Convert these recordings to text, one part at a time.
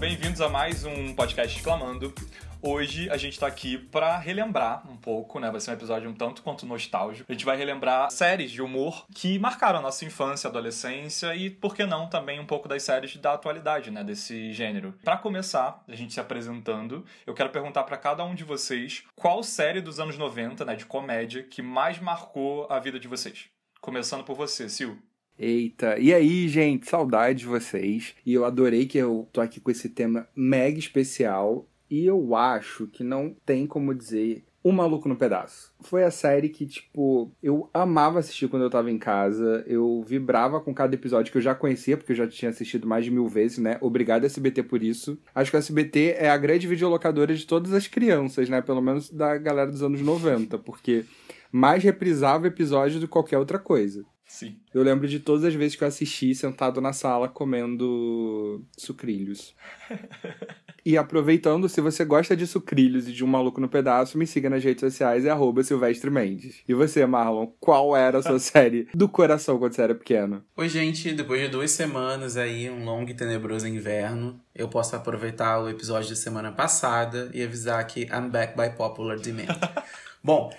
bem-vindos a mais um podcast Exclamando. Hoje a gente tá aqui para relembrar um pouco, né? Vai ser um episódio um tanto quanto nostálgico. A gente vai relembrar séries de humor que marcaram a nossa infância, adolescência e, por que não, também um pouco das séries da atualidade, né? Desse gênero. Para começar, a gente se apresentando, eu quero perguntar para cada um de vocês qual série dos anos 90, né, de comédia, que mais marcou a vida de vocês. Começando por você, Sil. Eita, e aí, gente, saudade de vocês. E eu adorei que eu tô aqui com esse tema mega especial. E eu acho que não tem como dizer um maluco no pedaço. Foi a série que, tipo, eu amava assistir quando eu tava em casa. Eu vibrava com cada episódio que eu já conhecia, porque eu já tinha assistido mais de mil vezes, né? Obrigado, SBT, por isso. Acho que o SBT é a grande videolocadora de todas as crianças, né? Pelo menos da galera dos anos 90, porque mais reprisava episódio do que qualquer outra coisa. Sim. Eu lembro de todas as vezes que eu assisti sentado na sala comendo sucrilhos. E aproveitando, se você gosta de sucrilhos e de um maluco no pedaço, me siga nas redes sociais, é arroba Silvestre Mendes. E você, Marlon, qual era a sua série do coração quando você era pequeno? Oi, gente, depois de duas semanas aí, um longo e tenebroso inverno, eu posso aproveitar o episódio da semana passada e avisar que I'm back by popular demand. Bom,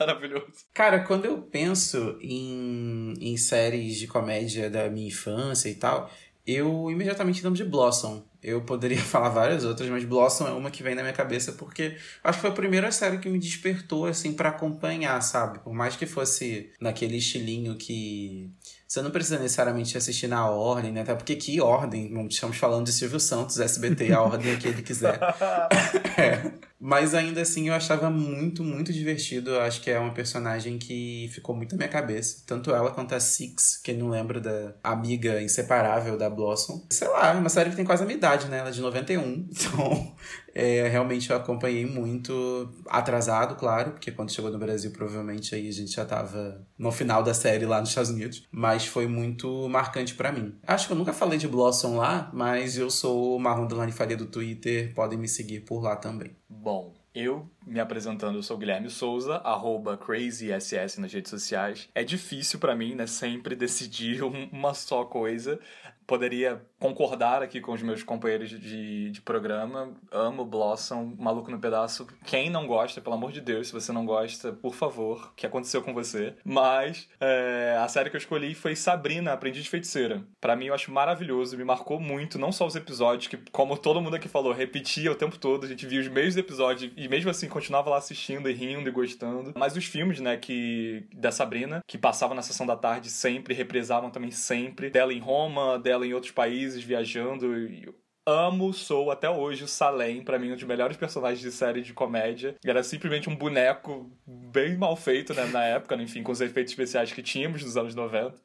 Maravilhoso. Cara, quando eu penso em, em séries de comédia da minha infância e tal, eu imediatamente lembro de Blossom. Eu poderia falar várias outras, mas Blossom é uma que vem na minha cabeça porque acho que foi a primeira série que me despertou assim para acompanhar, sabe? Por mais que fosse naquele estilinho que você não precisa necessariamente assistir na ordem, né? Até porque que ordem? Estamos falando de Silvio Santos, SBT, a ordem é que ele quiser. é. Mas ainda assim eu achava muito, muito divertido. Eu acho que é uma personagem que ficou muito na minha cabeça. Tanto ela quanto a Six, quem não lembra da amiga inseparável da Blossom. Sei lá, é uma série que tem quase a minha idade, né? Ela é de 91. Então, é, realmente eu acompanhei muito atrasado, claro, porque quando chegou no Brasil, provavelmente aí a gente já tava no final da série lá nos Estados Unidos. Mas foi muito marcante para mim. Acho que eu nunca falei de Blossom lá, mas eu sou o Marrom Delane Faria do Twitter. Podem me seguir por lá também. Bom, eu me apresentando, eu sou Guilherme Souza, arroba CrazySS nas redes sociais. É difícil para mim, né, sempre decidir uma só coisa. Poderia concordar aqui com os meus companheiros de, de programa. Amo Blossom, Maluco no Pedaço. Quem não gosta, pelo amor de Deus, se você não gosta, por favor, o que aconteceu com você? Mas é, a série que eu escolhi foi Sabrina, Aprendiz de Feiticeira. Para mim, eu acho maravilhoso, me marcou muito, não só os episódios, que, como todo mundo aqui falou, repetia o tempo todo, a gente via os mesmos episódios e mesmo assim continuava lá assistindo e rindo e gostando. Mas os filmes, né, que da Sabrina, que passavam na sessão da tarde sempre, represavam também sempre, dela em Roma, dela em outros países, viajando. E amo, sou até hoje o Salem, para mim um dos melhores personagens de série de comédia. Era simplesmente um boneco bem mal feito, né, na época, enfim, com os efeitos especiais que tínhamos nos anos 90.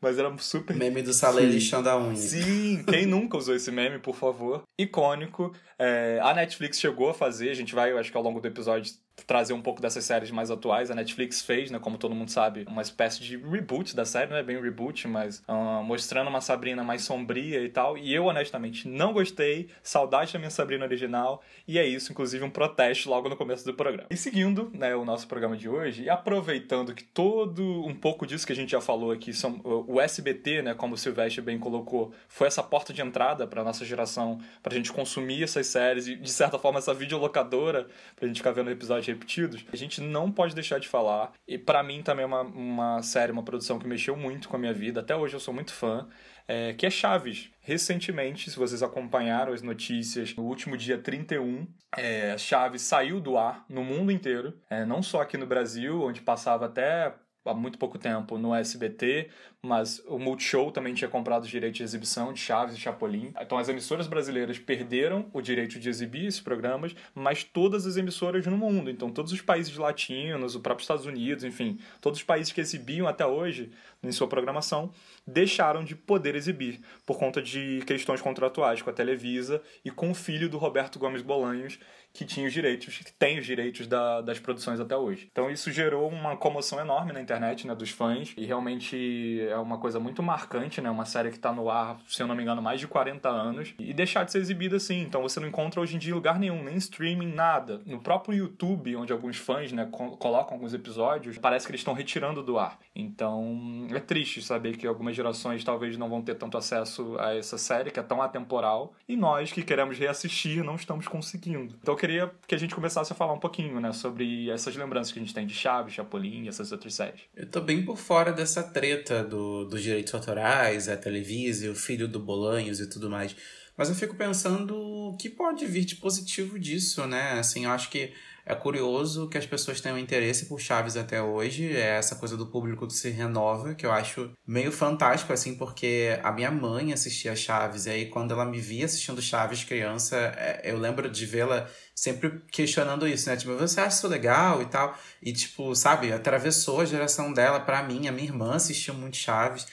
Mas era super. Meme do Salem lixando a unha. Sim, quem nunca usou esse meme, por favor? Icônico. É, a Netflix chegou a fazer, a gente vai, eu acho que ao longo do episódio, trazer um pouco dessas séries mais atuais. A Netflix fez, né, como todo mundo sabe, uma espécie de reboot da série, não é bem reboot, mas uh, mostrando uma Sabrina mais sombria e tal. E eu, honestamente, não gostei. Saudade da minha Sabrina original. E é isso, inclusive um protesto logo no começo do programa. E seguindo, né, o nosso programa de hoje, e aproveitando que todo um pouco disso que a gente já falou aqui, são, o SBT, né, como o Silvestre bem colocou, foi essa porta de entrada para nossa geração, pra gente consumir essas séries e, de certa forma, essa videolocadora pra gente ficar vendo episódios repetidos, a gente não pode deixar de falar. E para mim também é uma, uma série, uma produção que mexeu muito com a minha vida. Até hoje eu sou muito fã. É, que é Chaves. Recentemente, se vocês acompanharam as notícias, no último dia 31, é, Chaves saiu do ar no mundo inteiro, é, não só aqui no Brasil, onde passava até há muito pouco tempo no SBT, mas o Multishow também tinha comprado os direitos de exibição de Chaves e Chapolin. Então as emissoras brasileiras perderam o direito de exibir esses programas, mas todas as emissoras no mundo. Então todos os países latinos, o próprio Estados Unidos, enfim, todos os países que exibiam até hoje em sua programação deixaram de poder exibir por conta de questões contratuais com a Televisa e com o filho do Roberto Gomes Bolanhos, que tinha os direitos, que tem os direitos da, das produções até hoje. Então isso gerou uma comoção enorme na internet né, dos fãs, e realmente é uma coisa muito marcante, né, uma série que tá no ar, se eu não me engano, mais de 40 anos, e deixar de ser exibida assim, então você não encontra hoje em dia em lugar nenhum, nem streaming, nada. No próprio YouTube, onde alguns fãs, né, colocam alguns episódios, parece que eles estão retirando do ar. Então, é triste saber que algumas gerações talvez não vão ter tanto acesso a essa série, que é tão atemporal, e nós que queremos reassistir não estamos conseguindo. Então, eu queria que a gente começasse a falar um pouquinho, né, sobre essas lembranças que a gente tem de Chaves, Chapolin e essas outras séries. Eu tô bem por fora dessa treta do, dos direitos autorais, a Televisa, o filho do Bolanhos e tudo mais. Mas eu fico pensando o que pode vir de positivo disso, né? Assim, eu acho que é curioso que as pessoas tenham interesse por Chaves até hoje. É essa coisa do público que se renova, que eu acho meio fantástico, assim, porque a minha mãe assistia Chaves. E aí, quando ela me via assistindo Chaves criança, é, eu lembro de vê-la sempre questionando isso, né? Tipo, você acha isso legal e tal? E, tipo, sabe, atravessou a geração dela para mim. A minha irmã assistiu muito Chaves.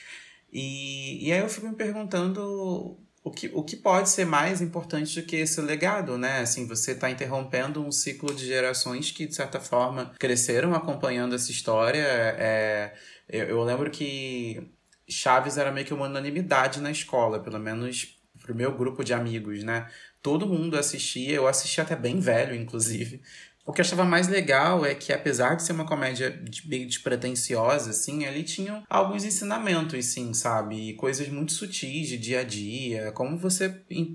E, e aí eu fico me perguntando o que, o que pode ser mais importante do que esse legado, né? Assim, você está interrompendo um ciclo de gerações que, de certa forma, cresceram acompanhando essa história. É, eu, eu lembro que Chaves era meio que uma unanimidade na escola, pelo menos pro meu grupo de amigos, né? Todo mundo assistia, eu assistia até bem velho, inclusive. O que eu achava mais legal é que, apesar de ser uma comédia meio despretensiosa, assim, ali tinham alguns ensinamentos, sim, sabe? E coisas muito sutis de dia a dia. Como você,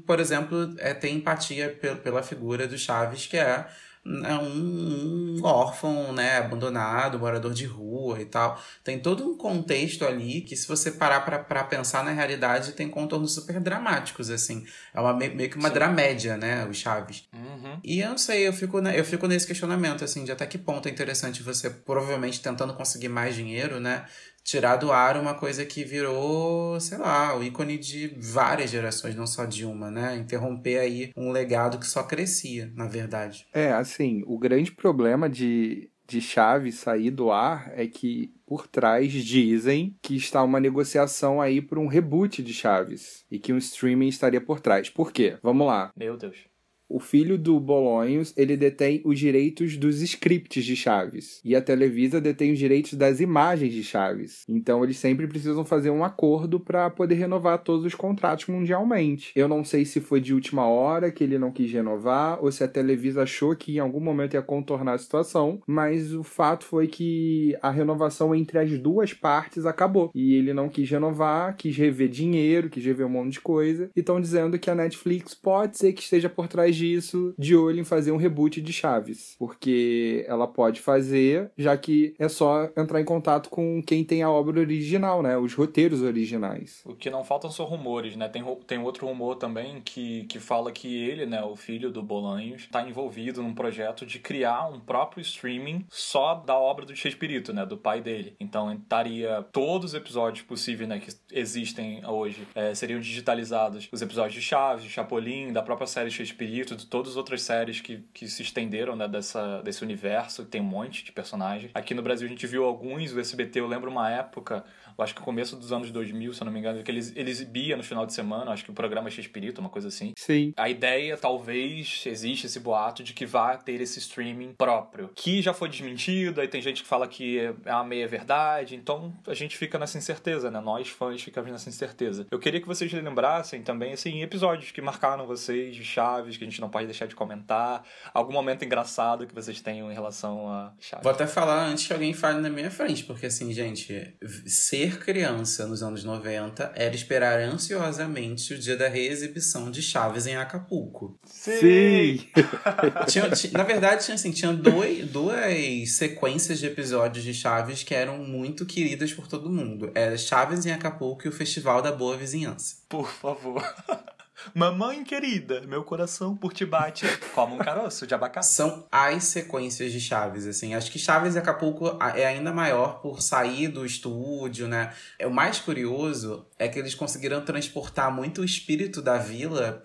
por exemplo, é, ter empatia pela figura do Chaves, que é é um, um órfão, né, abandonado, morador de rua e tal. Tem todo um contexto ali que, se você parar para pensar na realidade, tem contornos super dramáticos, assim. É uma, meio que uma Sim. dramédia, né, o Chaves. Uhum. E eu não sei, eu fico, eu fico nesse questionamento, assim, de até que ponto é interessante você, provavelmente tentando conseguir mais dinheiro, né, tirar do ar uma coisa que virou, sei lá, o ícone de várias gerações, não só de uma, né? Interromper aí um legado que só crescia, na verdade. É, assim, o grande problema de, de Chaves sair do ar é que por trás dizem que está uma negociação aí para um reboot de Chaves e que um streaming estaria por trás. Por quê? Vamos lá. Meu Deus o filho do Bolonhos, ele detém os direitos dos scripts de Chaves. E a Televisa detém os direitos das imagens de Chaves. Então eles sempre precisam fazer um acordo para poder renovar todos os contratos mundialmente. Eu não sei se foi de última hora que ele não quis renovar ou se a Televisa achou que em algum momento ia contornar a situação, mas o fato foi que a renovação entre as duas partes acabou. E ele não quis renovar, quis rever dinheiro, quis rever um monte de coisa. E estão dizendo que a Netflix pode ser que esteja por trás disso de olho em fazer um reboot de Chaves, porque ela pode fazer, já que é só entrar em contato com quem tem a obra original, né? Os roteiros originais. O que não faltam são rumores, né? Tem, tem outro rumor também que, que fala que ele, né, o filho do Bolanhos, está envolvido num projeto de criar um próprio streaming só da obra do Chespirito, né? Do pai dele. Então estaria todos os episódios possíveis, né, que existem hoje, é, seriam digitalizados. Os episódios de Chaves, de Chapolin, da própria série Chespirito, de todas as outras séries que, que se estenderam né, dessa, desse universo, tem um monte de personagens. Aqui no Brasil a gente viu alguns, o SBT, eu lembro uma época, eu acho que no começo dos anos 2000, se eu não me engano, que eles, eles exibia no final de semana, acho que o programa é X-Espírito, uma coisa assim. Sim. A ideia, talvez, existe esse boato de que vai ter esse streaming próprio, que já foi desmentido, aí tem gente que fala que é uma meia verdade, então a gente fica nessa incerteza, né? Nós, fãs, ficamos nessa incerteza. Eu queria que vocês lembrassem também, assim, episódios que marcaram vocês, de chaves, que a gente não pode deixar de comentar, algum momento engraçado que vocês tenham em relação a chaves. Vou até falar antes que alguém fale na minha frente, porque assim, gente, ser criança nos anos 90 era esperar ansiosamente o dia da reexibição de Chaves em Acapulco. Sim! tinha, tinha, na verdade, tinha, assim, tinha dois, duas sequências de episódios de Chaves que eram muito queridas por todo mundo. Era Chaves em Acapulco e o Festival da Boa Vizinhança. Por favor. Mamãe querida, meu coração por te bate como um caroço de abacate. São as sequências de Chaves, assim. Acho que Chaves e Acapulco é ainda maior por sair do estúdio, né? É, o mais curioso é que eles conseguiram transportar muito o espírito da vila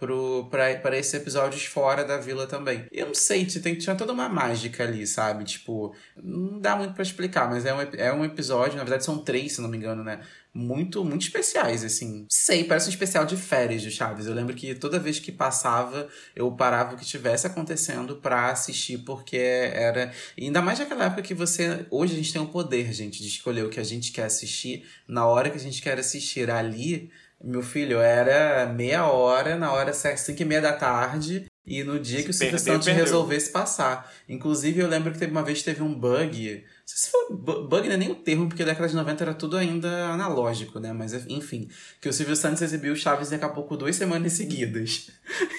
para esses episódios fora da vila também. Eu não sei, tem, tinha toda uma mágica ali, sabe? Tipo, não dá muito para explicar, mas é um, é um episódio, na verdade são três, se não me engano, né? Muito, muito especiais, assim. Sei, parece um especial de férias do Chaves. Eu lembro que toda vez que passava, eu parava o que tivesse acontecendo pra assistir, porque era. E ainda mais naquela época que você. Hoje a gente tem o poder, gente, de escolher o que a gente quer assistir na hora que a gente quer assistir. Ali, meu filho, era meia hora, na hora cinco e meia da tarde. E no dia que o Silvio Santos resolvesse passar. Inclusive, eu lembro que teve uma vez teve um bug se for bug não é nem o termo, porque na década de 90 era tudo ainda analógico, né? Mas enfim, que o Silvio Santos exibiu Chaves daqui a pouco duas semanas seguidas.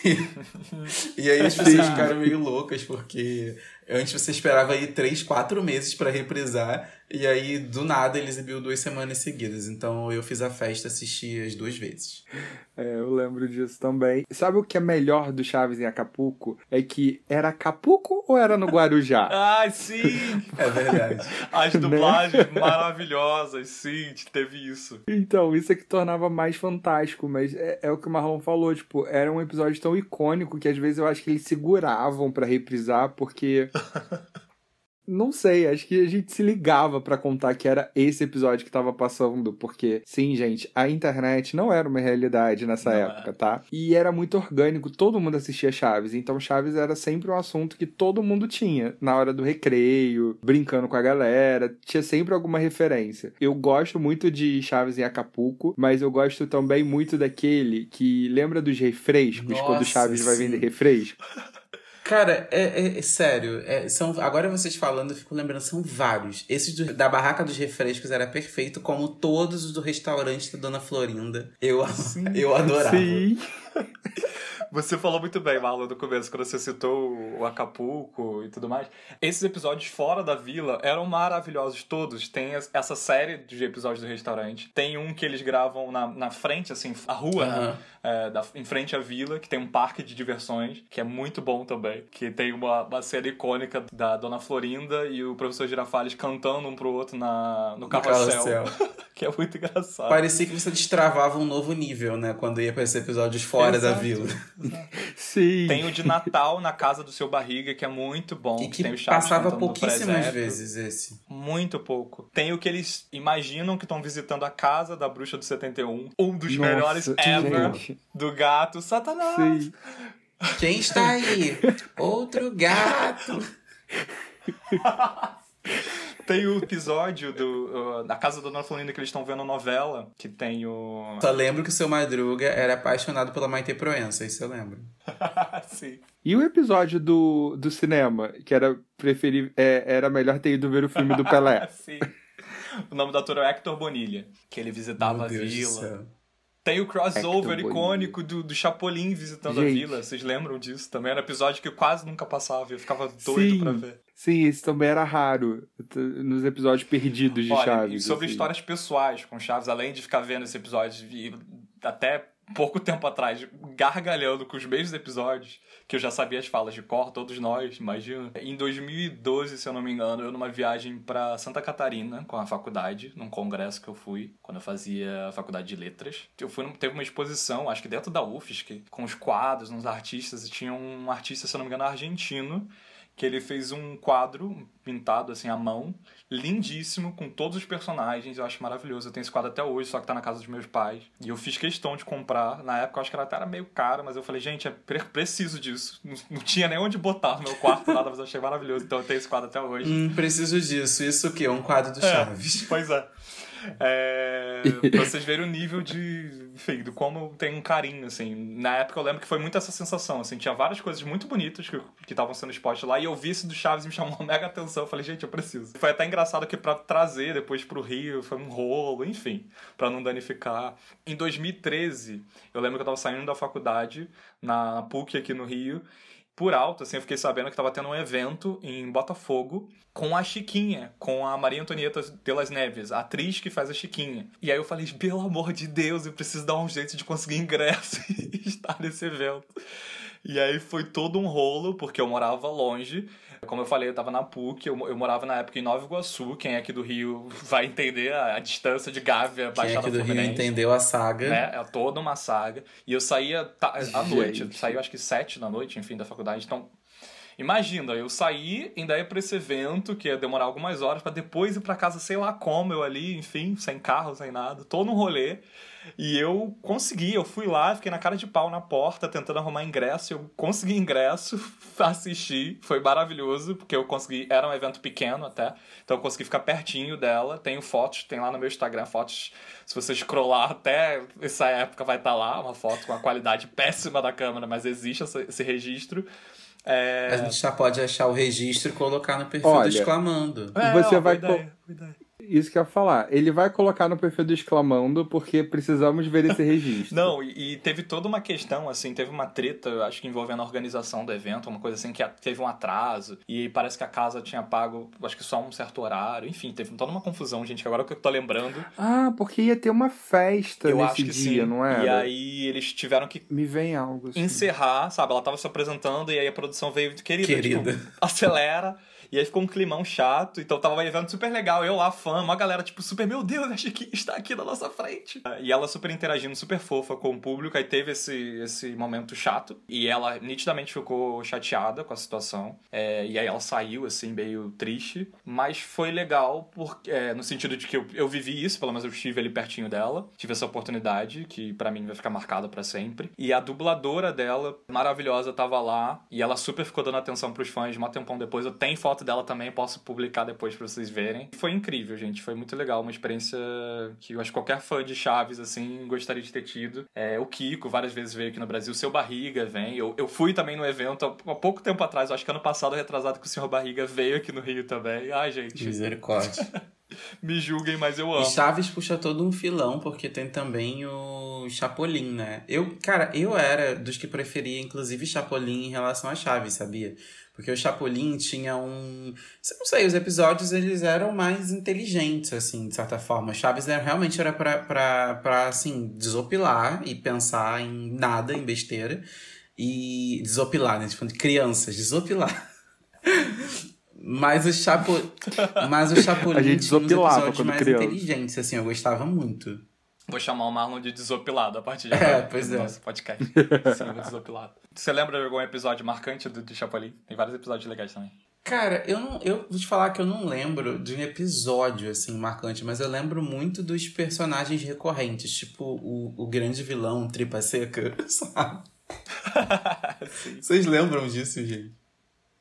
e, e aí as pessoas ficaram meio loucas, porque antes você esperava aí três, quatro meses para reprisar, e aí do nada ele exibiu duas semanas seguidas. Então eu fiz a festa, assisti as duas vezes. É, eu lembro disso também. Sabe o que é melhor do Chaves em Acapulco? É que era Acapulco ou era no Guarujá? ah, sim! É verdade. As né? dublagens né? maravilhosas, sim, teve isso. Então, isso é que tornava mais fantástico, mas é, é o que o Marlon falou, tipo, era um episódio tão icônico que às vezes eu acho que eles seguravam para reprisar, porque Não sei, acho que a gente se ligava para contar que era esse episódio que tava passando, porque, sim, gente, a internet não era uma realidade nessa não época, é. tá? E era muito orgânico, todo mundo assistia Chaves, então Chaves era sempre um assunto que todo mundo tinha, na hora do recreio, brincando com a galera, tinha sempre alguma referência. Eu gosto muito de Chaves em Acapulco, mas eu gosto também muito daquele que lembra dos refrescos, Nossa, quando Chaves sim. vai vender refresco. Cara, é, é, é sério. É, são, agora vocês falando, eu fico lembrando, são vários. Esse do, da Barraca dos Refrescos era perfeito, como todos os do restaurante da Dona Florinda. Eu, eu adorava. Sim. Você falou muito bem, Marlon, no começo, quando você citou o Acapulco e tudo mais. Esses episódios fora da vila eram maravilhosos todos. Tem essa série de episódios do restaurante. Tem um que eles gravam na, na frente, assim, a rua, uhum. né? É, da, em frente à vila, que tem um parque de diversões, que é muito bom também. Que tem uma, uma cena icônica da Dona Florinda e o professor Girafales cantando um pro outro na, no carrossel. que é muito engraçado. Parecia que você destravava um novo nível, né? Quando ia pra esses episódios fora Exato. da vila. Sim. Tem o de Natal na casa do seu barriga, que é muito bom. E que, que passava pouquíssimas vezes esse. Muito pouco. Tem o que eles imaginam que estão visitando a casa da bruxa do 71. Um dos Nossa, melhores ever gente. do gato Satanás. Sim. Quem está aí? Outro gato. Tem o episódio do, uh, da casa da Dona Florinda que eles estão vendo novela, que tem o. Só lembro que o seu Madruga era apaixonado pela Maite Proença, isso eu lembro. Sim. E o episódio do, do cinema, que era preferir, é, era melhor ter ido ver o filme do Pelé. Sim. O nome do ator é Hector Bonilha, que ele visitava a vila. Tem o crossover icônico do, do Chapolin visitando Gente. a vila. Vocês lembram disso também? Era um episódio que eu quase nunca passava. Eu ficava doido Sim. pra ver. Sim, isso também era raro nos episódios perdidos de Olha, Chaves. E sobre assim. histórias pessoais com Chaves, além de ficar vendo esse episódio e até pouco tempo atrás, gargalhando com os mesmos episódios, que eu já sabia as falas de cor, todos nós, imagina. Em 2012, se eu não me engano, eu numa viagem para Santa Catarina com a faculdade, num congresso que eu fui, quando eu fazia a faculdade de letras. Eu fui, teve uma exposição, acho que dentro da UFSC, com os quadros, uns artistas, e tinha um artista, se eu não me engano, argentino, que ele fez um quadro pintado assim à mão, lindíssimo, com todos os personagens. Eu acho maravilhoso. Eu tenho esse quadro até hoje, só que tá na casa dos meus pais. E eu fiz questão de comprar. Na época eu acho que ela até era meio cara, mas eu falei, gente, é preciso disso. Não, não tinha nem onde botar no meu quarto nada, mas eu achei maravilhoso. Então eu tenho esse quadro até hoje. Hum, preciso disso. Isso o quê? Um quadro do é, Chaves. Pois é. É, pra vocês verem o nível de. Enfim, do como tem um carinho, assim. Na época eu lembro que foi muito essa sensação, assim. Tinha várias coisas muito bonitas que estavam sendo expostas lá. E eu vi esse do Chaves e me chamou mega atenção. Eu falei, gente, eu preciso. Foi até engraçado que pra trazer depois pro Rio foi um rolo, enfim. para não danificar. Em 2013, eu lembro que eu tava saindo da faculdade, na PUC aqui no Rio por alto, assim, eu fiquei sabendo que tava tendo um evento em Botafogo com a Chiquinha, com a Maria Antonieta Pelas Neves, a atriz que faz a Chiquinha. E aí eu falei, pelo amor de Deus, eu preciso dar um jeito de conseguir ingresso e estar nesse evento. E aí foi todo um rolo, porque eu morava longe. Como eu falei, eu tava na PUC, eu, eu morava na época em Nova Iguaçu. Quem é aqui do Rio vai entender a, a distância de Gávea, Baixada Quem é aqui do Fluminense. Rio entendeu a saga. Né? É toda uma saga. E eu saía à noite, eu saía acho que sete da noite, enfim, da faculdade. Então, Imagina, eu saí, ainda ia pra esse evento, que ia demorar algumas horas, para depois ir para casa, sei lá como, eu ali, enfim, sem carro, sem nada, tô no rolê. E eu consegui, eu fui lá, fiquei na cara de pau na porta, tentando arrumar ingresso. Eu consegui ingresso, assisti, foi maravilhoso, porque eu consegui. Era um evento pequeno até, então eu consegui ficar pertinho dela. Tenho fotos, tem lá no meu Instagram fotos. Se você scrollar até essa época, vai estar tá lá, uma foto com a qualidade péssima da câmera, mas existe esse registro. É... A gente já pode achar o registro e colocar no perfil Olha, do exclamando. É, você ó, vai. Ideia, ideia isso que eu ia falar. Ele vai colocar no perfil do exclamando porque precisamos ver esse registro. Não, e, e, teve toda uma questão, assim, teve uma treta, acho que envolvendo a organização do evento, uma coisa assim, que teve um atraso, e parece que a casa tinha pago, acho que só um certo horário, enfim, teve toda uma confusão, gente, agora que eu tô lembrando. Ah, porque ia ter uma festa eu nesse dia, sim. não é? E aí eles tiveram que. Me vem algo. Assim. Encerrar, sabe? Ela tava se apresentando e aí a produção veio, querida, querida. Tipo, acelera. E aí ficou um climão chato. Então tava um evento super legal. Eu lá, fã, uma galera, tipo, super, meu Deus, acho que está aqui na nossa frente. E ela super interagindo, super fofa com o público. Aí teve esse, esse momento chato. E ela nitidamente ficou chateada com a situação. É, e aí ela saiu, assim, meio triste. Mas foi legal, porque, é, no sentido de que eu, eu vivi isso, pelo menos eu estive ali pertinho dela. Tive essa oportunidade, que para mim vai ficar marcada para sempre. E a dubladora dela, maravilhosa, tava lá. E ela super ficou dando atenção pros fãs. Um tempão depois eu tenho foto foto dela também, posso publicar depois pra vocês verem. Foi incrível, gente. Foi muito legal. Uma experiência que eu acho que qualquer fã de Chaves, assim, gostaria de ter tido. É, o Kiko várias vezes veio aqui no Brasil. O Seu Barriga vem. Eu, eu fui também no evento há, há pouco tempo atrás, acho que ano passado, retrasado, que o Senhor Barriga veio aqui no Rio também. Ai, gente. Misericórdia. Me julguem, mas eu amo. E Chaves puxa todo um filão, porque tem também o Chapolin, né? Eu, cara, eu era dos que preferia, inclusive, Chapolin em relação a Chaves, sabia? Porque o Chapolin tinha um. Não sei, os episódios eles eram mais inteligentes, assim, de certa forma. Chaves era, realmente era pra, pra, pra, assim, desopilar e pensar em nada, em besteira. E desopilar, né? Tipo, de crianças, desopilar. Mas o Chapo... Mas o Chapolin a gente tinha uns episódios mais criança. inteligentes, assim, eu gostava muito. Vou chamar o Marlon de desopilado a partir de é, agora. É, pois é. Nosso podcast. Sim, desopilado. Você lembra de algum episódio marcante do, do Chapolin? Tem vários episódios legais também. Cara, eu não. Eu vou te falar que eu não lembro de um episódio, assim, marcante, mas eu lembro muito dos personagens recorrentes, tipo o, o grande vilão, Tripa Seca, sabe? Vocês lembram disso, gente?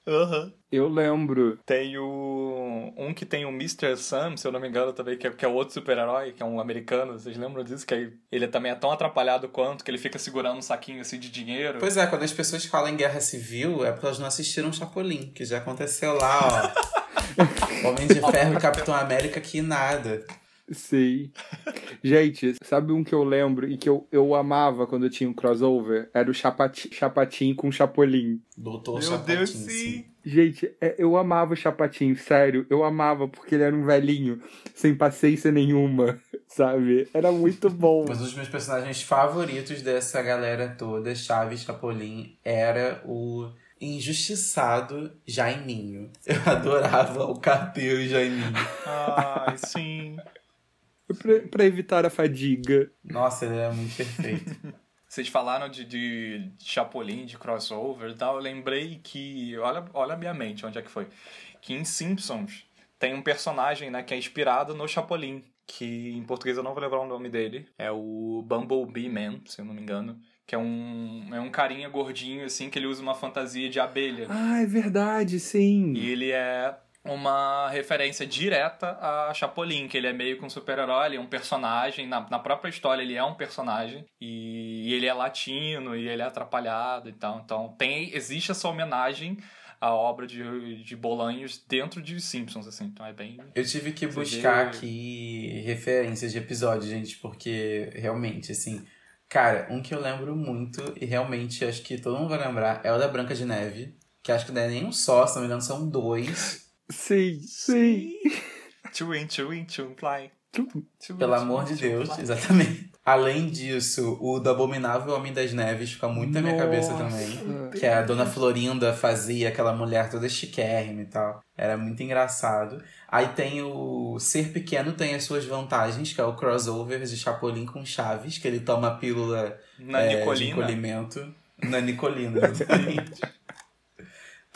Uhum. Eu lembro. Tem o. Um que tem o Mr. Sam, se eu não me engano, também, que é, que é outro super-herói, que é um americano. Vocês lembram disso? Que ele também é tão atrapalhado quanto, que ele fica segurando um saquinho assim de dinheiro. Pois é, quando as pessoas falam em guerra civil, é porque elas não assistiram Chapolin, que já aconteceu lá, ó. Homem de Ferro e Capitão América, que nada. Sim. Gente, sabe um que eu lembro e que eu, eu amava quando eu tinha um crossover? Era o Chapatin, Chapatin com Chapolin. Doutor Meu Chapatin, Deus, sim. sim. Gente, é, eu amava o Chapatin, sério. Eu amava porque ele era um velhinho, sem paciência nenhuma, sabe? Era muito bom. Mas um dos meus personagens favoritos dessa galera toda, Chaves Chapolin, era o injustiçado Jaiminho. Eu adorava o carteiro Jaiminho. Ai, sim. Pra, pra evitar a fadiga. Nossa, ele é muito perfeito. Vocês falaram de, de Chapolin, de crossover e tal. Eu lembrei que. Olha, olha a minha mente, onde é que foi? Que em Simpsons tem um personagem né, que é inspirado no Chapolin. Que em português eu não vou lembrar o nome dele. É o Bumblebee Man, se eu não me engano. Que é um, é um carinha gordinho, assim, que ele usa uma fantasia de abelha. Ah, é verdade, sim. E ele é uma referência direta a Chapolin, que ele é meio que um super-herói, ele é um personagem, na, na própria história ele é um personagem, e, e, ele é latino, e ele é atrapalhado e tal. Então tem, existe essa homenagem à obra de, de Bolanhos dentro de Simpsons, assim, então é bem... Eu tive que buscar aqui referências de episódios, gente, porque realmente, assim... Cara, um que eu lembro muito, e realmente acho que todo mundo vai lembrar, é o da Branca de Neve, que acho que não é nem um só, se não me engano, são dois Sim, sim. Twin, twin, twin, fly. Pelo amor de Deus, exatamente. Além disso, o do Abominável Homem das Neves fica muito na minha cabeça também. Que a Dona Florinda fazia aquela mulher toda chiquérrima e tal. Era muito engraçado. Aí tem o Ser Pequeno tem as suas vantagens, que é o crossover de Chapolin com Chaves, que ele toma a pílula na é, Nicolina. de encolhimento. Na Nicolina, exatamente.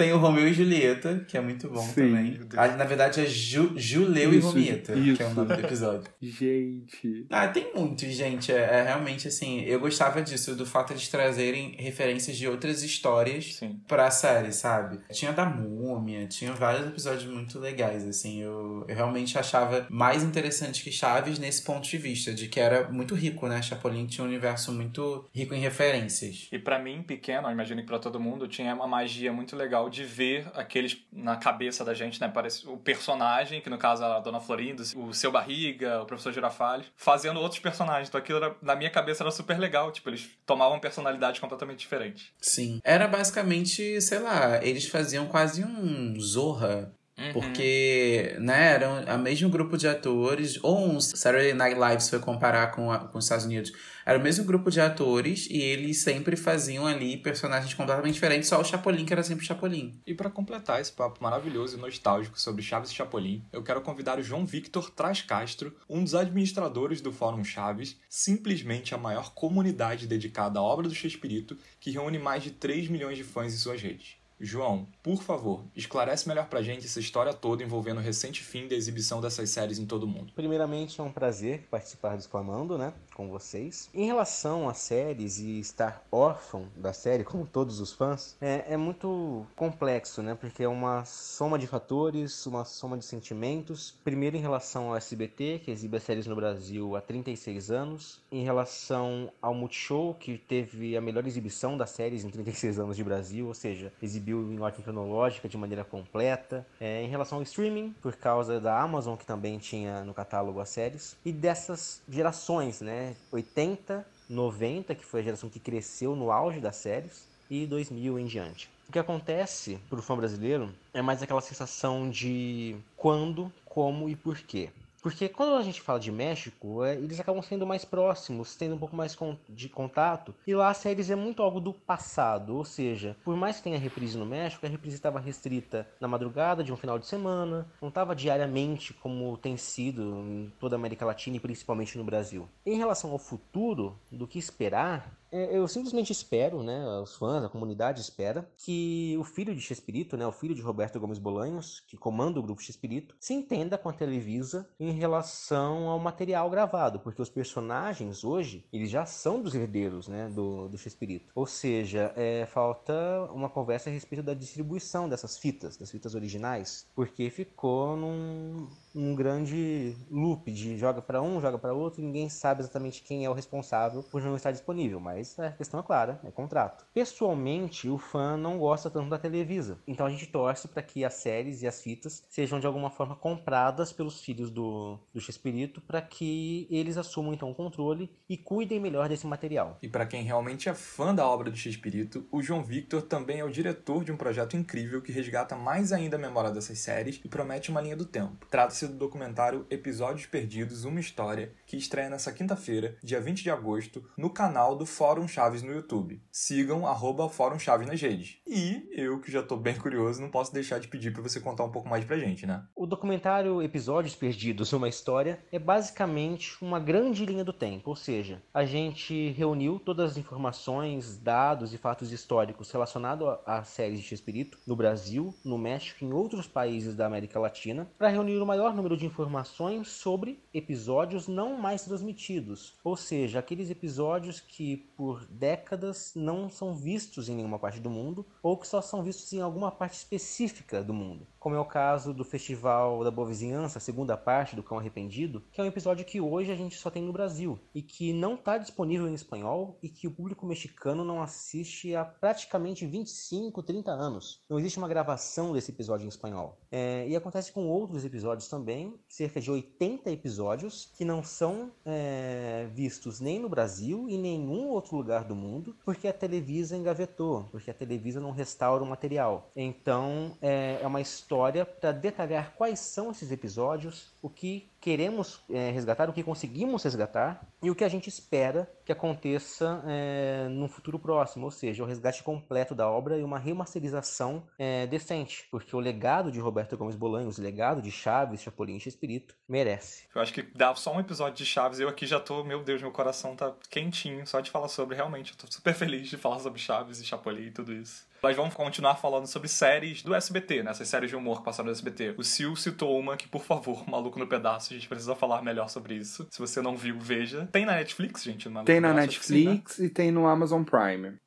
Tem o Romeu e Julieta, que é muito bom Sim, também. Ah, na verdade é Ju, Juleu isso, e Romieta, isso. que é o nome do episódio. gente. Ah, tem muito, gente. É, é, realmente assim. Eu gostava disso, do fato de trazerem referências de outras histórias Sim. pra série, sabe? Tinha da Múmia, tinha vários episódios muito legais, assim. Eu, eu realmente achava mais interessante que Chaves nesse ponto de vista, de que era muito rico, né? Chapolin tinha um universo muito rico em referências. E para mim, pequeno, imagino que pra todo mundo, tinha uma magia muito legal de ver aqueles na cabeça da gente, né? Parece o personagem, que no caso a Dona Florinda, o seu Barriga, o professor Girafales, fazendo outros personagens. Então aquilo era, na minha cabeça era super legal. Tipo, eles tomavam personalidades completamente diferentes. Sim. Era basicamente, sei lá, eles faziam quase um Zorra Uhum. Porque, né, era o mesmo grupo de atores, ou um Saturday Night Live, se for comparar com, a, com os Estados Unidos, era o mesmo grupo de atores e eles sempre faziam ali personagens completamente diferentes, só o Chapolin que era sempre o Chapolin. E para completar esse papo maravilhoso e nostálgico sobre Chaves e Chapolin, eu quero convidar o João Victor Traz Castro, um dos administradores do Fórum Chaves, simplesmente a maior comunidade dedicada à obra do Chespirito, que reúne mais de 3 milhões de fãs em suas redes. João, por favor, esclarece melhor pra gente essa história toda envolvendo o recente fim da exibição dessas séries em todo o mundo. Primeiramente, é um prazer participar do Exclamando, né, com vocês. Em relação às séries e estar órfão da série, como todos os fãs, é, é muito complexo, né, porque é uma soma de fatores, uma soma de sentimentos. Primeiro, em relação ao SBT, que exibe as séries no Brasil há 36 anos. Em relação ao Multishow, que teve a melhor exibição das séries em 36 anos de Brasil, ou seja, exibiu em ordem cronológica de maneira completa. É, em relação ao streaming, por causa da Amazon, que também tinha no catálogo as séries. E dessas gerações, né? 80, 90, que foi a geração que cresceu no auge das séries, e 2000 em diante. O que acontece para o fã brasileiro é mais aquela sensação de quando, como e por quê. Porque quando a gente fala de México, é, eles acabam sendo mais próximos, tendo um pouco mais de contato. E lá a séries é muito algo do passado. Ou seja, por mais que tenha reprise no México, a reprise estava restrita na madrugada de um final de semana, não estava diariamente como tem sido em toda a América Latina e principalmente no Brasil. Em relação ao futuro, do que esperar, eu simplesmente espero, né, os fãs, a comunidade espera, que o filho de Chespirito, né, o filho de Roberto Gomes Bolanhos, que comanda o grupo Chespirito, se entenda com a Televisa em relação ao material gravado, porque os personagens hoje, eles já são dos herdeiros, né, do, do Chespirito. Ou seja, é, falta uma conversa a respeito da distribuição dessas fitas, das fitas originais, porque ficou num, um grande loop de joga para um, joga para outro, ninguém sabe exatamente quem é o responsável por não estar disponível, mas a questão é clara, é contrato. Pessoalmente, o fã não gosta tanto da Televisa, então a gente torce para que as séries e as fitas sejam de alguma forma compradas pelos filhos do, do Chespirito para que eles assumam então o controle e cuidem melhor desse material. E para quem realmente é fã da obra do Chespirito, o João Victor também é o diretor de um projeto incrível que resgata mais ainda a memória dessas séries e promete uma linha do tempo. Do documentário Episódios Perdidos Uma História, que estreia nessa quinta-feira, dia 20 de agosto, no canal do Fórum Chaves no YouTube. Sigam arroba Fórum Chaves nas redes. E eu, que já tô bem curioso, não posso deixar de pedir para você contar um pouco mais pra gente, né? O documentário Episódios Perdidos Uma História é basicamente uma grande linha do tempo, ou seja, a gente reuniu todas as informações, dados e fatos históricos relacionados às séries de Espírito no Brasil, no México e em outros países da América Latina para reunir o maior número de informações sobre episódios não mais transmitidos, ou seja, aqueles episódios que por décadas não são vistos em nenhuma parte do mundo ou que só são vistos em alguma parte específica do mundo como é o caso do Festival da Boa Vizinhança, a segunda parte do Cão Arrependido, que é um episódio que hoje a gente só tem no Brasil e que não está disponível em espanhol e que o público mexicano não assiste há praticamente 25, 30 anos. Não existe uma gravação desse episódio em espanhol. É, e acontece com outros episódios também, cerca de 80 episódios que não são é, vistos nem no Brasil e nenhum outro lugar do mundo, porque a Televisa engavetou, porque a Televisa não restaura o material. Então é, é uma história história para detalhar quais são esses episódios, o que queremos é, resgatar, o que conseguimos resgatar e o que a gente espera que aconteça é, no futuro próximo, ou seja, o resgate completo da obra e uma remasterização é, decente, porque o legado de Roberto Gomes Bolanhos, o legado de Chaves, Chapolin e Espírito merece. Eu acho que dá só um episódio de Chaves eu aqui já tô, meu Deus, meu coração tá quentinho só de falar sobre, realmente, eu tô super feliz de falar sobre Chaves e Chapolin e tudo isso. Nós vamos continuar falando sobre séries do SBT, né? Essas séries de humor que passaram no SBT. O Sil citou uma que, por favor, Maluco no Pedaço, a gente precisa falar melhor sobre isso. Se você não viu, veja. Tem na Netflix, gente? Maluco tem na Netflix sim, né? e tem no Amazon Prime.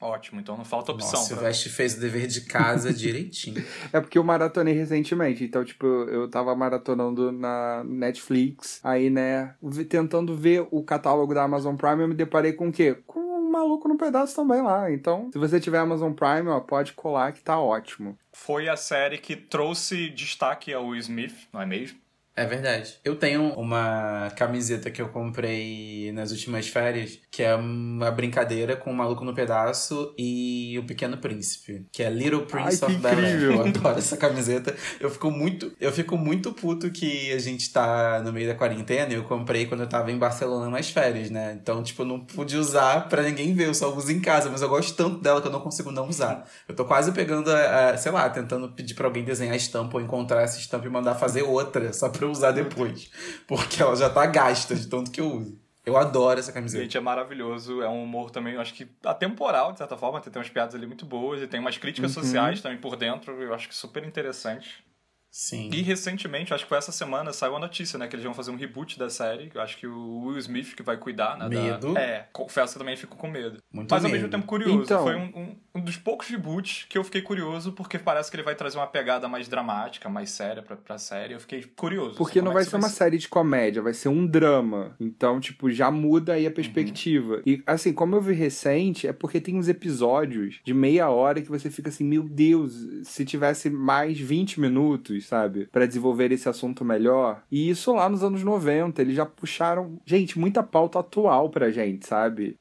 Ótimo, então não falta opção. Nossa, o Veste fez o dever de casa direitinho. É porque eu maratonei recentemente, então, tipo, eu tava maratonando na Netflix, aí, né, tentando ver o catálogo da Amazon Prime, eu me deparei com o quê? Com um maluco no pedaço também lá. Então, se você tiver Amazon Prime, ó, pode colar que tá ótimo. Foi a série que trouxe destaque ao Will Smith, não é mesmo? É verdade. Eu tenho uma camiseta que eu comprei nas últimas férias, que é uma brincadeira com o Maluco no Pedaço e o Pequeno Príncipe, que é Little Prince Ai, of Bel Air. Eu adoro essa camiseta. Eu fico muito, eu fico muito puto que a gente tá no meio da quarentena. Eu comprei quando eu tava em Barcelona nas férias, né? Então, tipo, eu não pude usar pra ninguém ver, eu só uso em casa, mas eu gosto tanto dela que eu não consigo não usar. Eu tô quase pegando, a, a, sei lá, tentando pedir pra alguém desenhar a estampa ou encontrar essa estampa e mandar fazer outra, só pra eu usar depois. Porque ela já tá gasta de tanto que eu uso. Eu adoro essa camiseta. Gente, é maravilhoso. É um humor também, acho que atemporal, de certa forma. Tem umas piadas ali muito boas e tem umas críticas uhum. sociais também por dentro. Eu acho que super interessante. Sim. E recentemente, acho que foi essa semana, saiu a notícia, né? Que eles vão fazer um reboot da série. Eu acho que o Will Smith que vai cuidar, né? Medo. Da... É, confesso que também fico com medo. Muito Mas medo. ao mesmo tempo curioso. Então... Foi um, um, um, dos poucos reboots que eu fiquei curioso, porque parece que ele vai trazer uma pegada mais dramática, mais séria pra, pra série. Eu fiquei curioso. Porque assim, não é vai ser uma ser. série de comédia, vai ser um drama. Então, tipo, já muda aí a perspectiva. Uhum. E, assim, como eu vi recente, é porque tem uns episódios de meia hora que você fica assim, meu Deus, se tivesse mais 20 minutos, sabe? Pra desenvolver desenvolver esse assunto melhor. E isso lá nos anos 90, eles já puxaram, gente, muita pauta atual pra gente, sabe?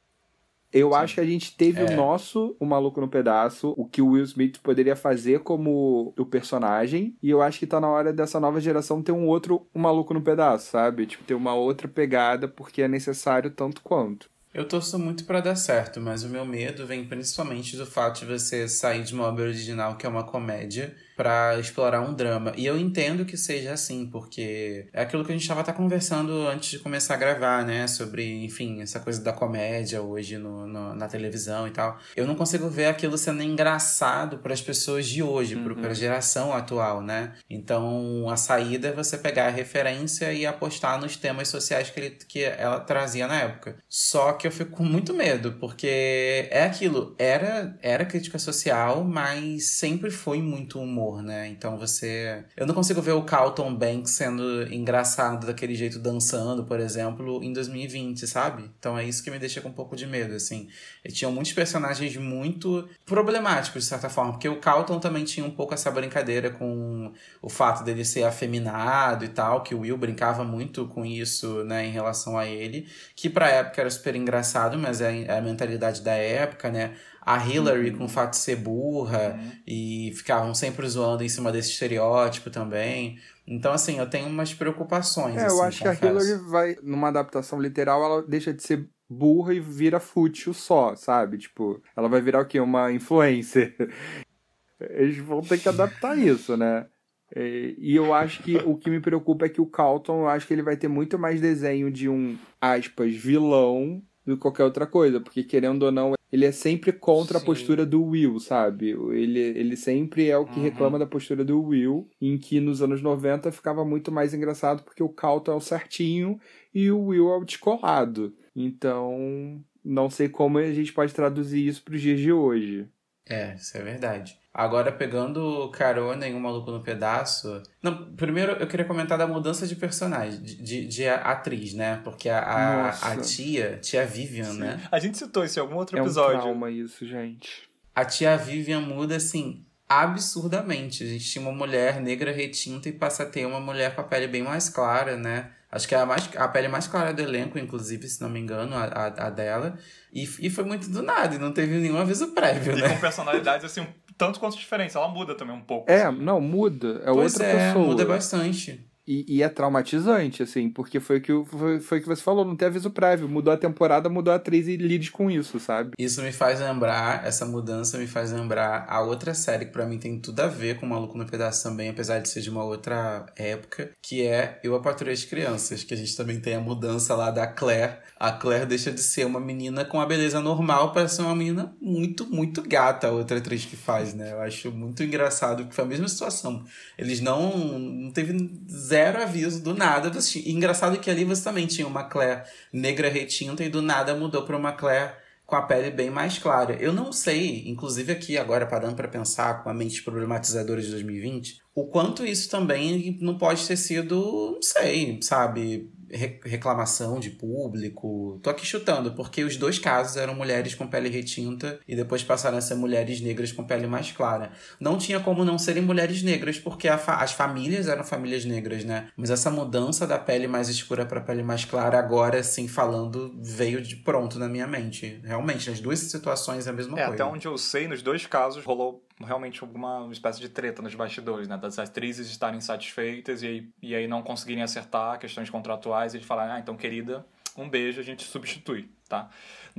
Eu Sim. acho que a gente teve é. o nosso, o Maluco no Pedaço, o que o Will Smith poderia fazer como o personagem, e eu acho que tá na hora dessa nova geração ter um outro o Maluco no Pedaço, sabe? Tipo, ter uma outra pegada, porque é necessário tanto quanto. Eu torço muito para dar certo, mas o meu medo vem principalmente do fato de você sair de uma obra original que é uma comédia para explorar um drama. E eu entendo que seja assim, porque é aquilo que a gente estava até conversando antes de começar a gravar, né? Sobre, enfim, essa coisa da comédia hoje no, no na televisão e tal. Eu não consigo ver aquilo sendo engraçado para as pessoas de hoje, uhum. para a geração atual, né? Então, a saída é você pegar a referência e apostar nos temas sociais que, ele, que ela trazia na época. Só que eu fico com muito medo, porque é aquilo, era, era crítica social, mas sempre foi muito humor humor, né? Então você. Eu não consigo ver o Carlton Banks sendo engraçado daquele jeito dançando, por exemplo, em 2020, sabe? Então é isso que me deixa com um pouco de medo, assim. E tinham muitos personagens muito problemáticos, de certa forma, porque o Carlton também tinha um pouco essa brincadeira com o fato dele ser afeminado e tal, que o Will brincava muito com isso, né, em relação a ele, que pra época era super engraçado, mas é a mentalidade da época, né? A Hillary uhum. com o fato de ser burra uhum. e ficavam sempre zoando em cima desse estereótipo também. Então, assim, eu tenho umas preocupações. É, assim, eu acho confesso. que a Hillary vai, numa adaptação literal, ela deixa de ser burra e vira fútil só, sabe? Tipo, ela vai virar o quê? Uma influencer. Eles vão ter que adaptar isso, né? E eu acho que o que me preocupa é que o Calton, eu acho que ele vai ter muito mais desenho de um, aspas, vilão do que qualquer outra coisa, porque querendo ou não, ele é sempre contra Sim. a postura do Will, sabe? Ele, ele sempre é o que uhum. reclama da postura do Will, em que nos anos 90 ficava muito mais engraçado porque o Calton é o certinho e o Will é o descolado. Então, não sei como a gente pode traduzir isso para os dias de hoje. É, isso é verdade. Agora, pegando carona em Um Maluco no Pedaço. Não, primeiro eu queria comentar da mudança de personagem, de, de, de atriz, né? Porque a, a, a, tia, tia Vivian, Sim. né? A gente citou isso em algum outro episódio. É um trauma isso, gente. A tia Vivian muda, assim, absurdamente. A gente tinha uma mulher negra retinta e passa a ter uma mulher com a pele bem mais clara, né? Acho que é a, mais, a pele mais clara do elenco, inclusive, se não me engano, a, a, a dela. E, e foi muito do nada, e não teve nenhum aviso prévio, e né? com personalidades, assim, tanto quanto diferentes. Ela muda também um pouco. É, assim. não, muda. É pois outra é, pessoa. muda bastante. E, e, é traumatizante, assim, porque foi o que, foi, foi que você falou, não tem aviso prévio. Mudou a temporada, mudou a atriz e lide com isso, sabe? Isso me faz lembrar, essa mudança me faz lembrar a outra série que para mim tem tudo a ver com Maluco no Pedaço também, apesar de ser de uma outra época, que é Eu, a Patrulha as Crianças, que a gente também tem a mudança lá da Claire. A Claire deixa de ser uma menina com a beleza normal para ser uma menina muito, muito gata, a outra atriz que faz, né? Eu acho muito engraçado, que foi a mesma situação. Eles não. Não teve zero aviso do nada. Engraçado que ali você também tinha uma Claire negra retinta e do nada mudou para uma Claire com a pele bem mais clara. Eu não sei, inclusive aqui agora parando para pensar com a mente problematizadora de 2020, o quanto isso também não pode ter sido, não sei, sabe, reclamação de público. Tô aqui chutando, porque os dois casos eram mulheres com pele retinta e depois passaram a ser mulheres negras com pele mais clara. Não tinha como não serem mulheres negras, porque fa as famílias eram famílias negras, né? Mas essa mudança da pele mais escura para pele mais clara, agora, assim, falando, veio de pronto na minha mente. Realmente, nas duas situações é a mesma é, coisa. Até onde eu sei, nos dois casos rolou realmente alguma espécie de treta nos bastidores, né? Das atrizes estarem satisfeitas e aí, e aí não conseguirem acertar questões contratuais e eles falarem, ah, então querida, um beijo, a gente substitui, tá?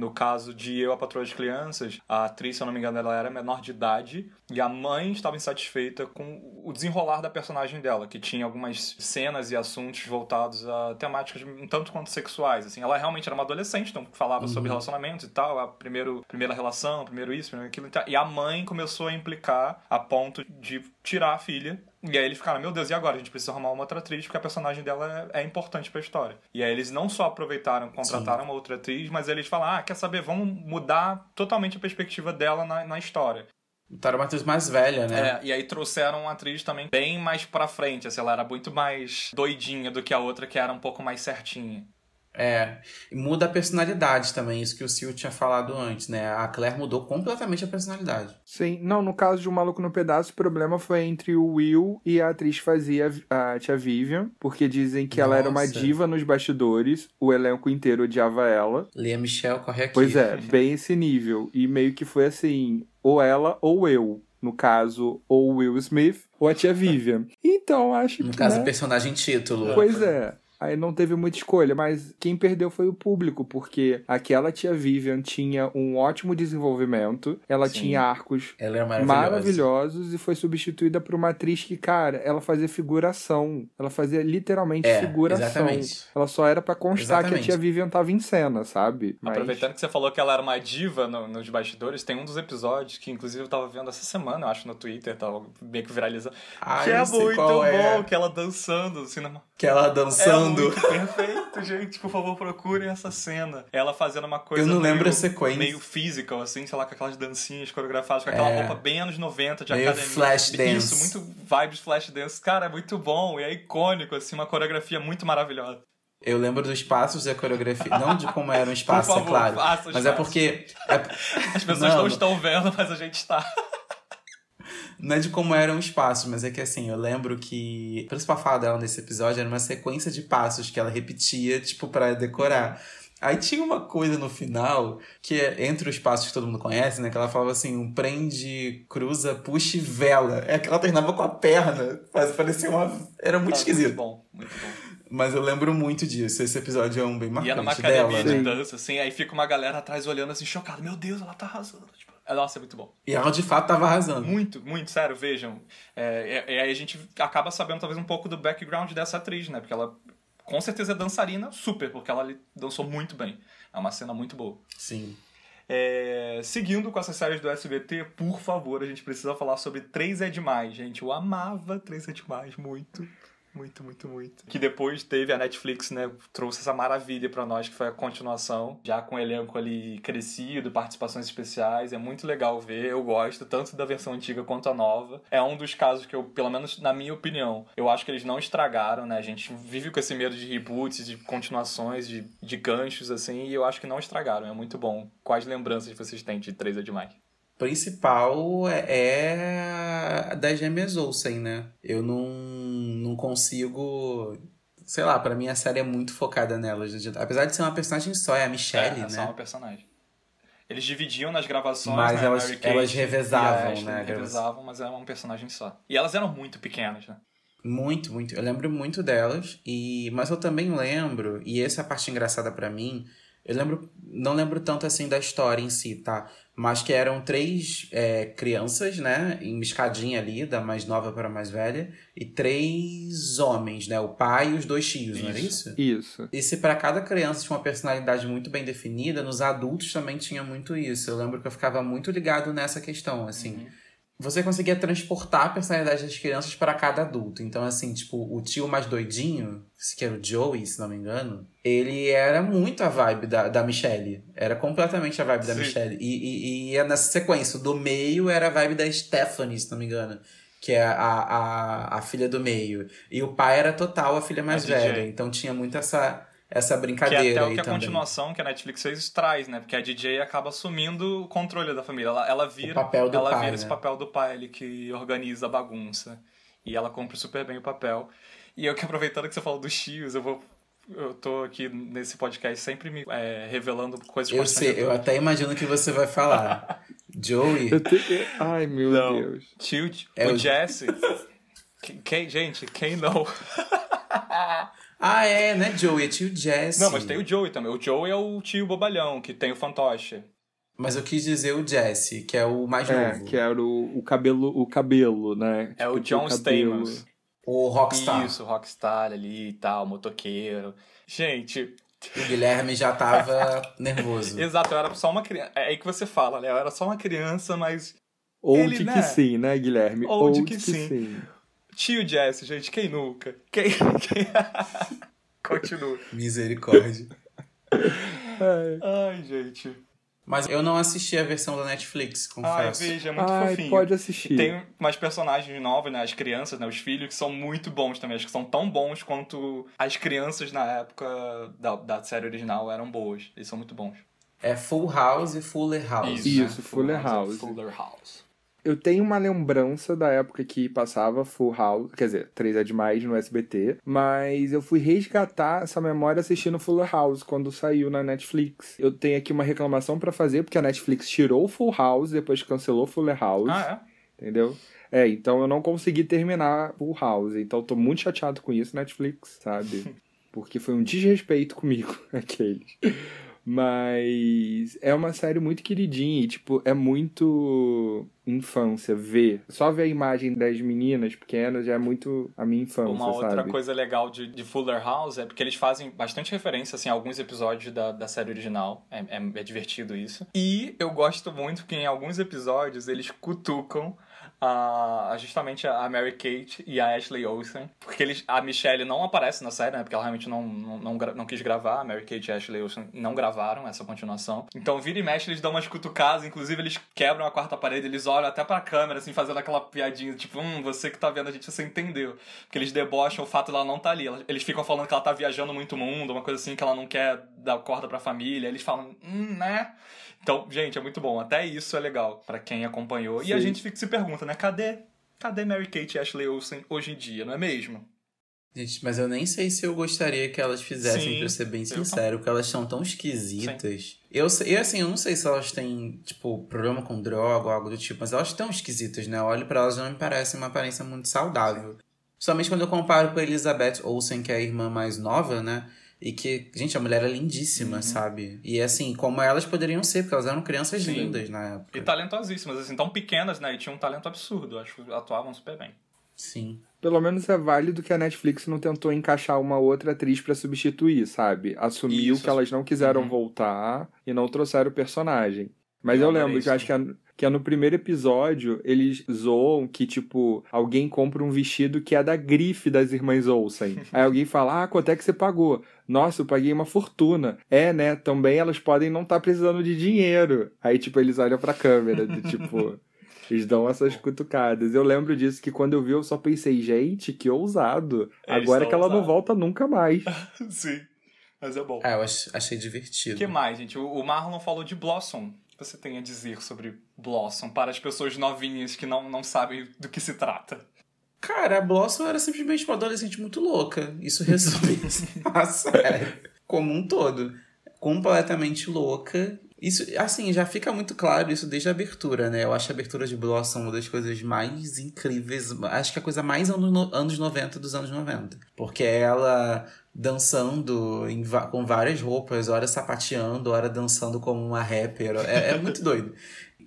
No caso de Eu, a Patroa de Crianças, a atriz, se eu não me engano, ela era menor de idade e a mãe estava insatisfeita com o desenrolar da personagem dela, que tinha algumas cenas e assuntos voltados a temáticas um tanto quanto sexuais. Assim, ela realmente era uma adolescente, então falava uhum. sobre relacionamentos e tal, a primeiro, primeira relação, primeiro isso, primeiro aquilo e tal. E a mãe começou a implicar a ponto de tirar a filha e aí eles ficaram, meu Deus, e agora? A gente precisa arrumar uma outra atriz porque a personagem dela é, é importante pra história. E aí eles não só aproveitaram, contrataram Sim. uma outra atriz, mas eles falaram, ah, quer saber, vamos mudar totalmente a perspectiva dela na, na história. Botaram uma atriz mais velha, né? É, e aí trouxeram uma atriz também bem mais pra frente, assim, ela era muito mais doidinha do que a outra, que era um pouco mais certinha. É, muda a personalidade também, isso que o Sil tinha falado antes, né? A Claire mudou completamente a personalidade. Sim, não, no caso de Um Maluco no Pedaço, o problema foi entre o Will e a atriz que fazia a tia Vivian, porque dizem que Nossa. ela era uma diva nos bastidores, o elenco inteiro odiava ela. Lia Michelle corre aqui. Pois é, bem esse nível. E meio que foi assim, ou ela ou eu. No caso, ou Will Smith ou a tia Vivian. Então, acho no que. No caso, né? personagem título. Pois é. Aí não teve muita escolha, mas quem perdeu foi o público, porque aquela tia Vivian tinha um ótimo desenvolvimento, ela Sim. tinha arcos ela é maravilhosos e foi substituída por uma atriz que, cara, ela fazia figuração. Ela fazia literalmente é, figuração. Exatamente. Ela só era para constar exatamente. que a tia Vivian tava em cena, sabe? Mas... Aproveitando que você falou que ela era uma diva no, nos bastidores, tem um dos episódios que, inclusive, eu tava vendo essa semana, eu acho, no Twitter, tava meio que viralizando. Ah, que é muito bom, é. que ela dançando no cinema. Que ela dançando. É muito perfeito, gente. Por favor, procurem essa cena. Ela fazendo uma coisa. Eu não meio, lembro a sequência. Meio physical, assim, sei lá, com aquelas dancinhas coreografadas, com aquela é. roupa bem anos 90 de meio academia. Flash dance. Isso, muito vibes flash dance. Cara, é muito bom e é icônico, assim, uma coreografia muito maravilhosa. Eu lembro dos passos da coreografia. Não de como eram os passos, é claro. Mas é porque. É... As pessoas não, não estão vendo, mas a gente está. Não é de como eram os passos, mas é que assim, eu lembro que. A principal fala dela nesse episódio era uma sequência de passos que ela repetia, tipo, para decorar. Aí tinha uma coisa no final, que é entre os passos que todo mundo conhece, né? Que ela falava assim, um prende, cruza, puxa e vela. É que ela terminava com a perna. Mas parecia uma... Era muito é, esquisito. Muito bom, muito bom. Mas eu lembro muito disso. Esse episódio é um bem marcante E é numa academia dela, de né? dança, assim. Aí fica uma galera atrás olhando assim, chocada. Meu Deus, ela tá arrasando. Tipo, é, nossa, é muito bom. E ela de fato tava arrasando. Muito, muito, sério, vejam. É, e aí a gente acaba sabendo talvez um pouco do background dessa atriz, né? Porque ela com certeza é dançarina, super, porque ela dançou muito bem. É uma cena muito boa. Sim. É, seguindo com essas séries do SBT, por favor, a gente precisa falar sobre Três é Demais, gente. Eu amava Três é Demais muito. Muito, muito, muito. Que depois teve a Netflix, né? Trouxe essa maravilha para nós, que foi a continuação, já com o elenco ali crescido, participações especiais. É muito legal ver, eu gosto, tanto da versão antiga quanto a nova. É um dos casos que eu, pelo menos na minha opinião, eu acho que eles não estragaram, né? A gente vive com esse medo de reboots, de continuações, de, de ganchos, assim, e eu acho que não estragaram. É muito bom. Quais lembranças vocês têm de 3 é demais? Principal é, é das gêmeas Olsen, né? Eu não, não consigo. Sei lá, para mim a série é muito focada nelas. Apesar de ser uma personagem só, é a Michelle, é, é né? É só uma personagem. Eles dividiam nas gravações, mas né? elas, elas revezavam, Ashley, né? Revezavam, mas era um personagem só. E elas eram muito pequenas, né? Muito, muito. Eu lembro muito delas. E mas eu também lembro, e essa é a parte engraçada para mim, eu lembro, não lembro tanto assim da história em si, tá? Mas que eram três é, crianças, né? Em escadinha ali, da mais nova para a mais velha, e três homens, né? O pai e os dois tios, isso. não era isso? Isso. E se para cada criança tinha uma personalidade muito bem definida, nos adultos também tinha muito isso. Eu lembro que eu ficava muito ligado nessa questão, assim. Uhum você conseguia transportar a personalidade das crianças para cada adulto. Então, assim, tipo, o tio mais doidinho, que era o Joey, se não me engano, ele era muito a vibe da, da Michelle. Era completamente a vibe Sim. da Michelle. E, e, e ia nessa sequência. O do meio era a vibe da Stephanie, se não me engano. Que é a, a, a filha do meio. E o pai era total a filha mais a velha. DJ. Então tinha muito essa essa brincadeira. Que é até o que a também. continuação que a Netflix fez traz, né? Porque a DJ acaba assumindo o controle da família. Ela, ela vira, o papel do ela pai, vira né? esse papel do pai ali que organiza a bagunça. E ela cumpre super bem o papel. E eu que aproveitando que você falou dos tios, eu vou eu tô aqui nesse podcast sempre me é, revelando coisas Eu sei, eu até imagino que você vai falar. Joey. Te... Ai, meu não. Deus. Tio, é o, o Jesse. quem, gente, quem não? Ah, é, né, Joey? É tio Jesse. Não, mas tem o Joey também. O Joey é o tio bobalhão, que tem o fantoche. Mas eu quis dizer o Jesse, que é o mais é, novo. que era o, o cabelo, o cabelo, né? É tipo, o John Stamos. O Rockstar. Isso, o Rockstar ali e tal, motoqueiro. Gente, o Guilherme já tava nervoso. Exato, eu era só uma criança. É aí que você fala, né? Eu era só uma criança, mas. Old ele, que né? sim, né, Guilherme? Old, Old que, que, sim. sim. Tio Jesse, gente, quem nunca? Quem. quem... Continua. Misericórdia. Ai, gente. Mas eu não assisti a versão da Netflix, confesso. Ai, veja, é muito Ai, fofinho. pode assistir. E tem umas personagens novas, né? As crianças, né? Os filhos, que são muito bons também. Acho que são tão bons quanto as crianças na época da, da série original eram boas. Eles são muito bons. É Full House e Fuller House. Isso, né? Fuller House. Fuller House. Eu tenho uma lembrança da época que passava Full House, quer dizer, 3 é demais no SBT, mas eu fui resgatar essa memória assistindo Fuller House quando saiu na Netflix. Eu tenho aqui uma reclamação para fazer porque a Netflix tirou Full House depois cancelou Fuller House. Ah, é? Entendeu? É, então eu não consegui terminar Full House. Então eu tô muito chateado com isso, Netflix, sabe? Porque foi um desrespeito comigo, aqueles. Mas é uma série muito queridinha e, tipo, é muito infância ver. Só ver a imagem das meninas pequenas já é muito a minha infância, Uma outra sabe? coisa legal de, de, Fuller House é porque eles fazem bastante referência assim, a alguns episódios da, da série original. É, é, é divertido isso. E eu gosto muito que em alguns episódios eles cutucam a, justamente a Mary Kate e a Ashley Olsen. Porque eles, a Michelle não aparece na série, né? Porque ela realmente não, não, não, não quis gravar. A Mary Kate e a Ashley Olsen não gravaram essa continuação. Então, vira e mexe, eles dão umas cutucadas. Inclusive, eles quebram a quarta parede. Eles olham até pra câmera, assim, fazendo aquela piadinha. Tipo, hum, você que tá vendo a gente, você entendeu. Porque eles debocham o fato dela não tá ali. Eles ficam falando que ela tá viajando muito mundo. Uma coisa assim, que ela não quer dar corda pra família. Eles falam, hum, né? Então, gente, é muito bom. Até isso é legal para quem acompanhou. Sim. E a gente fica, se pergunta, né? Cadê, cadê Mary Kate e Ashley Olsen hoje em dia, não é mesmo? Gente, mas eu nem sei se eu gostaria que elas fizessem, Sim, pra ser bem sincero, porque elas são tão esquisitas. Eu, eu, assim, eu não sei se elas têm, tipo, problema com droga ou algo do tipo, mas elas estão esquisitas, né? Eu olho pra elas e não me parece uma aparência muito saudável. Principalmente quando eu comparo com a Elizabeth Olsen, que é a irmã mais nova, né? E que, gente, a mulher é lindíssima, uhum. sabe? E assim, como elas poderiam ser, porque elas eram crianças Sim. lindas na época. E talentosíssimas, assim, tão pequenas, né? E tinham um talento absurdo. Acho que atuavam super bem. Sim. Pelo menos é válido que a Netflix não tentou encaixar uma outra atriz para substituir, sabe? Assumiu Isso, que elas não quiseram uhum. voltar e não trouxeram o personagem. Mas eu, eu lembro que eu acho que a, que é no primeiro episódio, eles zoam que, tipo, alguém compra um vestido que é da grife das irmãs Olsen. Aí alguém fala, ah, quanto é que você pagou? Nossa, eu paguei uma fortuna. É, né? Também elas podem não estar tá precisando de dinheiro. Aí, tipo, eles olham pra câmera, de, tipo... Eles dão essas cutucadas. Eu lembro disso que quando eu vi, eu só pensei, gente, que ousado. Agora que ela ousados. não volta nunca mais. Sim. Mas é bom. É, eu achei divertido. O que mais, gente? O Marlon falou de Blossom você tem a dizer sobre Blossom para as pessoas novinhas que não, não sabem do que se trata? Cara, a Blossom era simplesmente uma adolescente muito louca. Isso resume a série como um todo. Completamente louca. Isso, assim, já fica muito claro isso desde a abertura, né? Eu acho a abertura de Blossom uma das coisas mais incríveis. Acho que é a coisa mais anos, anos 90 dos anos 90. Porque é ela dançando em, com várias roupas, hora sapateando, hora dançando como uma rapper. É, é muito doido.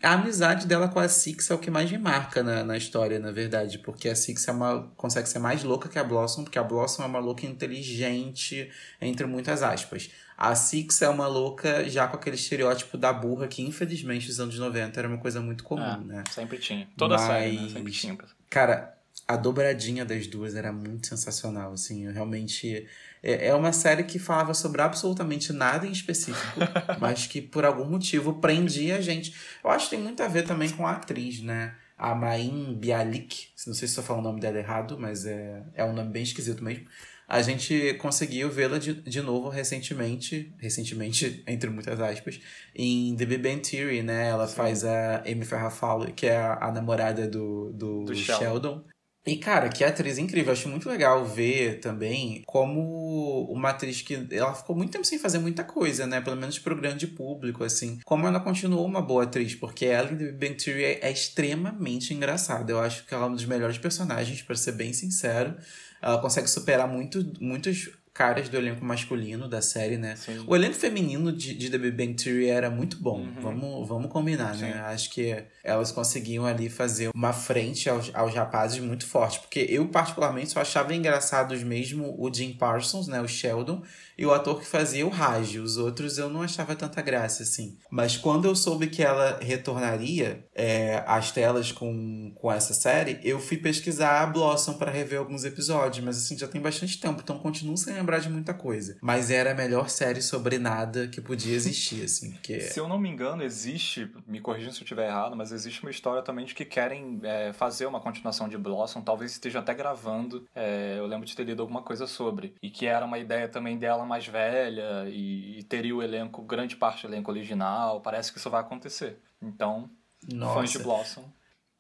A amizade dela com a Six é o que mais me marca na, na história, na verdade. Porque a Six é uma, consegue ser mais louca que a Blossom, porque a Blossom é uma louca inteligente, entre muitas aspas. A Six é uma louca já com aquele estereótipo da burra que, infelizmente, nos anos 90 era uma coisa muito comum, é, né? Sempre tinha. Toda Mas, série, né? Sempre tinha. Cara, a dobradinha das duas era muito sensacional, assim. Eu realmente é, é uma série que falava sobre absolutamente nada em específico, mas que por algum motivo prendia a gente. Eu acho que tem muito a ver também com a atriz, né? A Maim Bialik, não sei se estou falando o nome dela errado, mas é, é um nome bem esquisito mesmo. A gente conseguiu vê-la de, de novo recentemente, recentemente, entre muitas aspas, em The Big Bang Theory, né? Ela Sim. faz a Amy Farrah Fowler, que é a, a namorada do, do, do Sheldon. Sheldon. E, cara, que atriz incrível. Acho muito legal ver também como uma atriz que ela ficou muito tempo sem fazer muita coisa, né? Pelo menos pro grande público, assim. Como ela continuou uma boa atriz, porque ela em The Big Theory é, é extremamente engraçada. Eu acho que ela é um dos melhores personagens, para ser bem sincero. Ela consegue superar muito, muitos caras do elenco masculino da série, né? Sim. O elenco feminino de, de The Big Bang Theory era muito bom. Uhum. Vamos, vamos combinar, né? Sim. né? Acho que elas conseguiam ali fazer uma frente aos, aos rapazes muito forte. Porque eu, particularmente, só achava engraçados mesmo o Jim Parsons, né? O Sheldon e o ator que fazia o Raj. Os outros eu não achava tanta graça, assim. Mas quando eu soube que ela retornaria é, às telas com, com essa série, eu fui pesquisar a Blossom para rever alguns episódios. Mas assim, já tem bastante tempo, então continuo sem lembrar de muita coisa. Mas era a melhor série sobre nada que podia existir, assim. Porque... Se eu não me engano, existe, me corrijam se eu estiver errado, mas existe uma história também de que querem é, fazer uma continuação de Blossom, talvez esteja até gravando. É, eu lembro de ter lido alguma coisa sobre. E que era uma ideia também dela mais velha e, e, teria o elenco, grande parte do elenco original. Parece que isso vai acontecer. Então, Nossa. fãs de Blossom.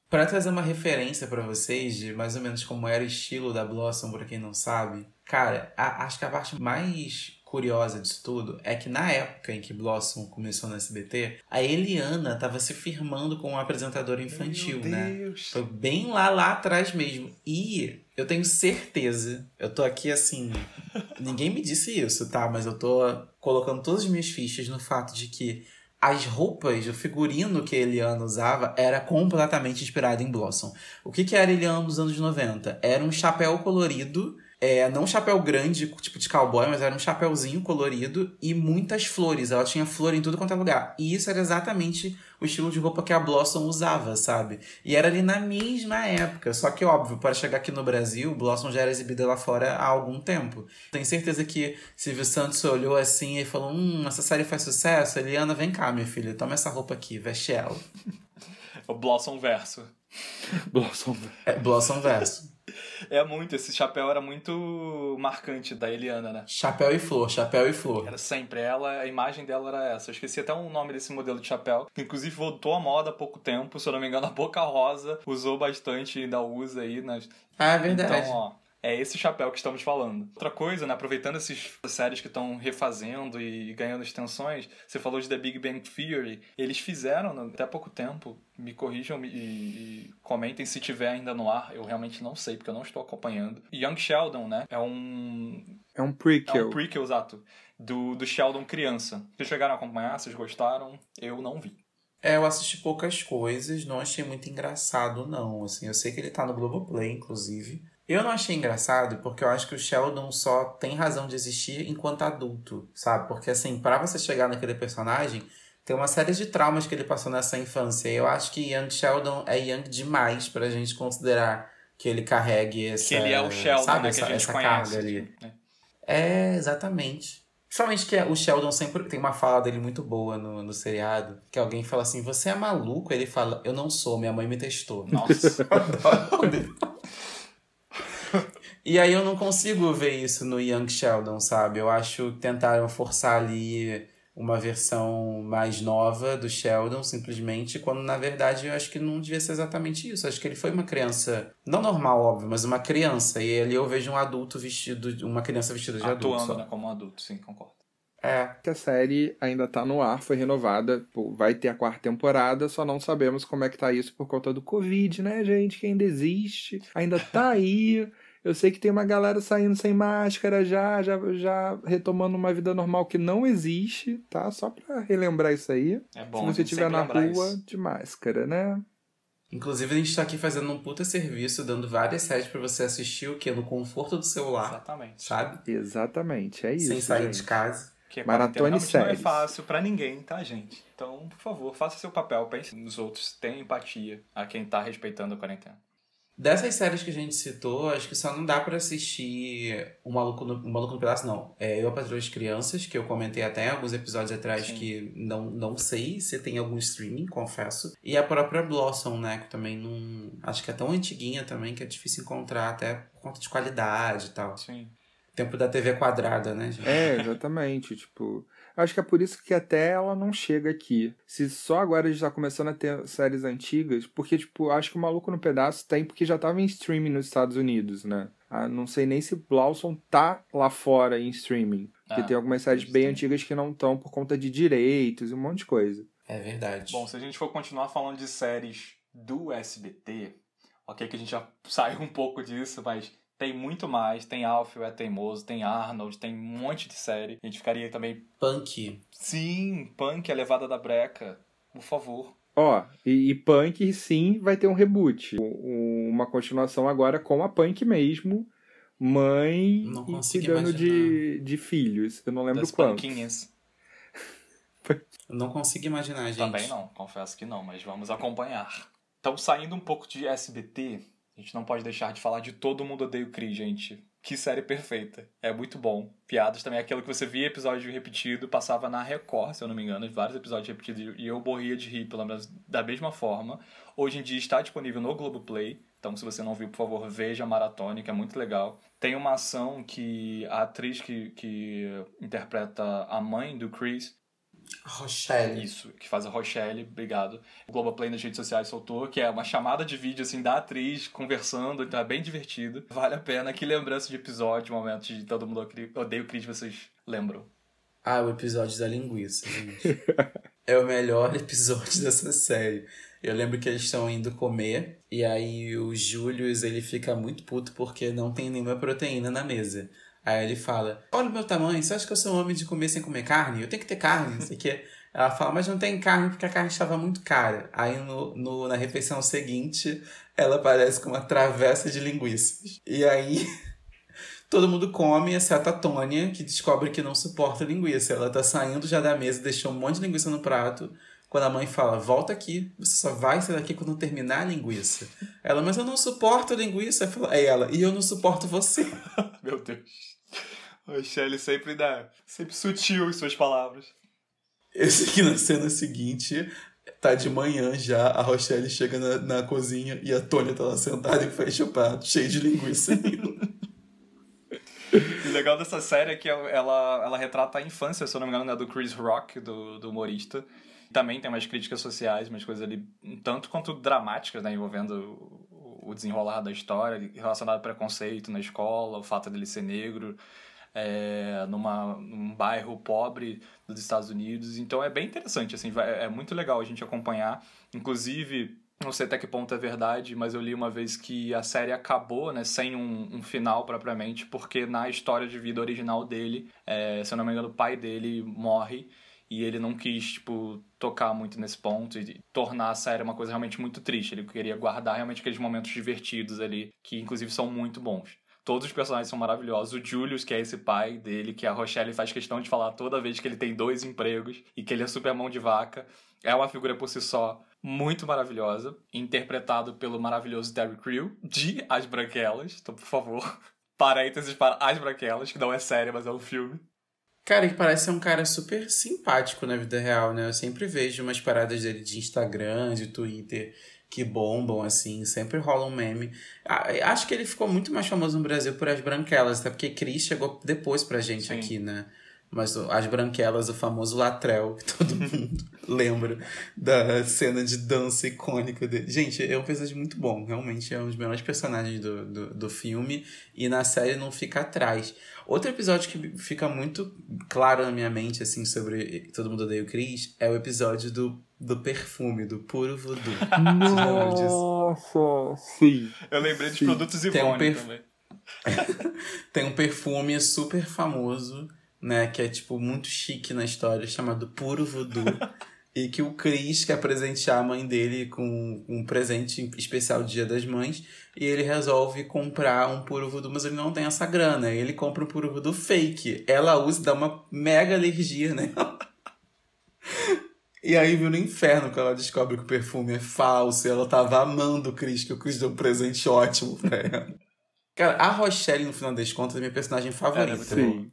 Pra trazer uma referência para vocês de mais ou menos como era o estilo da Blossom, pra quem não sabe, cara, a, acho que a parte mais curiosa disso tudo é que na época em que Blossom começou no SBT, a Eliana estava se firmando como apresentadora infantil, né? Foi bem lá, lá atrás mesmo. E eu tenho certeza, eu tô aqui assim, ninguém me disse isso, tá? Mas eu tô colocando todas as minhas fichas no fato de que as roupas, o figurino que a Eliana usava era completamente inspirado em Blossom. O que, que era Eliana nos anos 90? Era um chapéu colorido é, não um chapéu grande, tipo de cowboy, mas era um chapéuzinho colorido e muitas flores. Ela tinha flor em tudo quanto é lugar. E isso era exatamente o estilo de roupa que a Blossom usava, sabe? E era ali na mesma época. Só que, óbvio, para chegar aqui no Brasil, Blossom já era exibida lá fora há algum tempo. Tenho certeza que Silvio Santos olhou assim e falou: Hum, essa série faz sucesso. Eliana, vem cá, minha filha, toma essa roupa aqui, veste ela. o Blossom Verso. Blossom. É, Blossom Verso. É muito, esse chapéu era muito marcante da Eliana, né? Chapéu e flor, chapéu e flor. Era sempre ela, a imagem dela era essa. Eu esqueci até o nome desse modelo de chapéu, que inclusive voltou à moda há pouco tempo, se eu não me engano, a Boca Rosa usou bastante e ainda usa aí nas. Ah, é verdade. Então, ó, é esse chapéu que estamos falando. Outra coisa, né, aproveitando essas séries que estão refazendo e ganhando extensões, você falou de The Big Bang Theory, eles fizeram né, até pouco tempo, me corrijam e, e, comentem se tiver ainda no ar, eu realmente não sei, porque eu não estou acompanhando. Young Sheldon, né, é um... É um prequel. É um prequel, exato, do, do Sheldon criança. Vocês chegaram a acompanhar? Vocês gostaram? Eu não vi. É, eu assisti poucas coisas, não achei muito engraçado, não. Assim, eu sei que ele tá no Globoplay, inclusive. Eu não achei engraçado porque eu acho que o Sheldon só tem razão de existir enquanto adulto, sabe? Porque assim, para você chegar naquele personagem, tem uma série de traumas que ele passou nessa infância. Eu acho que Young Sheldon é young demais pra gente considerar que ele carregue essa. Que ele é o Sheldon, sabe? Né, essa, essa conhece, carga ali. Né? É, exatamente. Principalmente que o Sheldon sempre tem uma fala dele muito boa no, no seriado. Que alguém fala assim: Você é maluco? Ele fala: Eu não sou, minha mãe me testou. Nossa. adoro e aí eu não consigo ver isso no Young Sheldon, sabe? Eu acho que tentaram forçar ali uma versão mais nova do Sheldon, simplesmente, quando na verdade eu acho que não devia ser exatamente isso. Eu acho que ele foi uma criança, não normal, óbvio, mas uma criança. E ali eu vejo um adulto vestido, uma criança vestida de Atuando, adulto. Atuando, né, como um adulto, sim, concordo. É. Que a série ainda tá no ar, foi renovada, vai ter a quarta temporada, só não sabemos como é que tá isso por conta do Covid, né, gente? Que ainda existe, ainda tá aí. Eu sei que tem uma galera saindo sem máscara já, já, já retomando uma vida normal que não existe, tá? Só pra relembrar isso aí. É bom. Se você estiver na rua, isso. de máscara, né? Inclusive, a gente tá aqui fazendo um puta serviço, dando várias séries para você assistir o que? No conforto do celular. Exatamente. Sabe? Exatamente, é isso. Sem sair gente. de casa. Porque Maratone não é séries. fácil pra ninguém, tá, gente? Então, por favor, faça seu papel, pense nos outros, tenha empatia a quem tá respeitando a quarentena. Dessas séries que a gente citou, acho que só não dá pra assistir O Maluco no, o Maluco no Pedaço, não. É Eu, a Patroa das Crianças, que eu comentei até alguns episódios atrás Sim. que não, não sei se tem algum streaming, confesso. E a própria Blossom, né, que também não... Acho que é tão antiguinha também que é difícil encontrar, até por conta de qualidade e tal. Sim. Tempo da TV quadrada, né, gente? É, exatamente. tipo, acho que é por isso que até ela não chega aqui. Se só agora a gente tá começando a ter séries antigas, porque, tipo, acho que o Maluco no Pedaço tem porque já tava em streaming nos Estados Unidos, né? Ah, não sei nem se Blossom tá lá fora em streaming. Porque Ah, tem algumas séries bem sim. antigas que não estão por conta de direitos e um monte de coisa. É verdade. Bom, se a gente for continuar falando de séries do SBT, ok que a gente já saiu um pouco disso, mas tem muito mais. Tem Alfio é Teimoso, tem Arnold, tem um monte de série. A gente ficaria também... Punk. Sim, Punk, a levada da breca. Por favor. Ó, e, e Punk sim vai ter um reboot. Um- uma continuação agora com a Punk mesmo. Mãe Não e cuidando de, de filhos. Eu não lembro das quantos. Panquinhas. Eu não consigo imaginar, gente. Também não, confesso que não, mas vamos acompanhar. Então, saindo um pouco de SBT, a gente não pode deixar de falar de Todo Mundo Odeia o Chris, gente. Que série perfeita. É muito bom. Piadas também, aquilo que você via episódio repetido, passava na Record, se eu não me engano, vários episódios repetidos, e eu morria de rir, pelo menos da mesma forma. Hoje em dia está disponível no Globoplay, então se você não viu, por favor, veja a maratona, que é muito legal. Tem uma ação que a atriz que, que interpreta a mãe do Chris Rochelle. isso, que faz a Rochelle, obrigado. O Globoplay nas redes sociais soltou, que é uma chamada de vídeo, assim, da atriz conversando, então é bem divertido. Vale a pena. Que lembrança de episódio, momento de todo mundo odeia o Chris, vocês lembram? Ah, o episódio da linguiça, gente. é o melhor episódio dessa série. Eu lembro que eles estão indo comer e aí o Julius ele fica muito puto porque não tem nenhuma proteína na mesa. Aí ele fala: Olha o meu tamanho, você acha que eu sou um homem de comer sem comer carne? Eu tenho que ter carne, não sei o quê. Ela fala, mas não tem carne porque a carne estava muito cara. Aí no, no- na refeição seguinte, ela aparece com uma travessa de linguiças. E aí todo mundo come, exceto a Tônia, que descobre que não suporta linguiça. Ela tá saindo já da mesa, deixou um monte de linguiça no prato. Quando a mãe fala, volta aqui, você só vai sair daqui quando terminar a linguiça. Ela, mas eu não suporto linguiça. Aí ela, e eu não suporto você. Meu Deus. Rochelle sempre dá, sempre sutil em suas palavras. Esse aqui na cena seguinte, tá de manhã já, a Rochelle chega na, na cozinha e a Tônia tá lá sentada e fecha o prato, cheio de linguiça. O legal dessa série é que ela, ela retrata a infância, se eu não me engano, né, do Chris Rock, do, do humorista. Também tem umas críticas sociais, umas coisas ali, tanto quanto dramáticas, né, envolvendo o, o desenrolar da história, relacionado ao preconceito na escola, o fato dele ser negro, é, numa, num bairro pobre dos Estados Unidos. Então é bem interessante, assim, vai- é muito legal a gente acompanhar. Inclusive, não sei até que ponto é verdade, mas eu li uma vez que a série acabou, né, sem um, um final propriamente, porque na história de vida original dele, é, se eu não me engano, o pai dele morre e ele não quis, tipo, tocar muito nesse ponto e tornar a série uma coisa realmente muito triste. Ele queria guardar realmente aqueles momentos divertidos ali, que inclusive são muito bons. Todos os personagens são maravilhosos. O Julius, que é esse pai dele, que a Rochelle faz questão de falar toda vez que ele tem dois empregos e que ele é super mão de vaca, é uma figura por si só muito maravilhosa, interpretado pelo maravilhoso Terry Crew, de As Branquelas. Então, por favor, parênteses para As Branquelas, que não é série, mas é um filme. Cara, que parece ser um cara super simpático na vida real, né? Eu sempre vejo umas paradas dele de Instagram, de Twitter, que bombam, assim, sempre rola um meme. Ah, Acho que ele ficou muito mais famoso no Brasil por As Branquelas, até porque Cris chegou depois pra gente Sim. aqui, né? Mas as branquelas, o famoso Latrell, que todo mundo lembra da cena de dança icônica dele. Gente, é um personagem muito bom. Realmente é um dos melhores personagens do, do, do filme. E na série não fica atrás. Outro episódio que fica muito claro na minha mente, assim, sobre Todo Mundo Odeia o Chris, é o episódio do, do perfume, do puro voodoo. Nossa, sim. Eu lembrei dos produtos Ivone um perf... também. Tem um perfume super famoso, né, que é, tipo, muito chique na história, chamado Puro Voodoo. e que o Chris quer presentear a mãe dele com um presente especial Dia das Mães e ele resolve comprar um puro voodoo, mas ele não tem essa grana. Ele compra um puro voodoo fake. Ela usa e dá uma mega alergia, né? e aí viu no inferno que ela descobre que o perfume é falso e ela tava amando o Chris, que o Chris deu um presente ótimo pra ela. Cara, a Rochelle, no final das contas, é minha personagem favorita. Sim.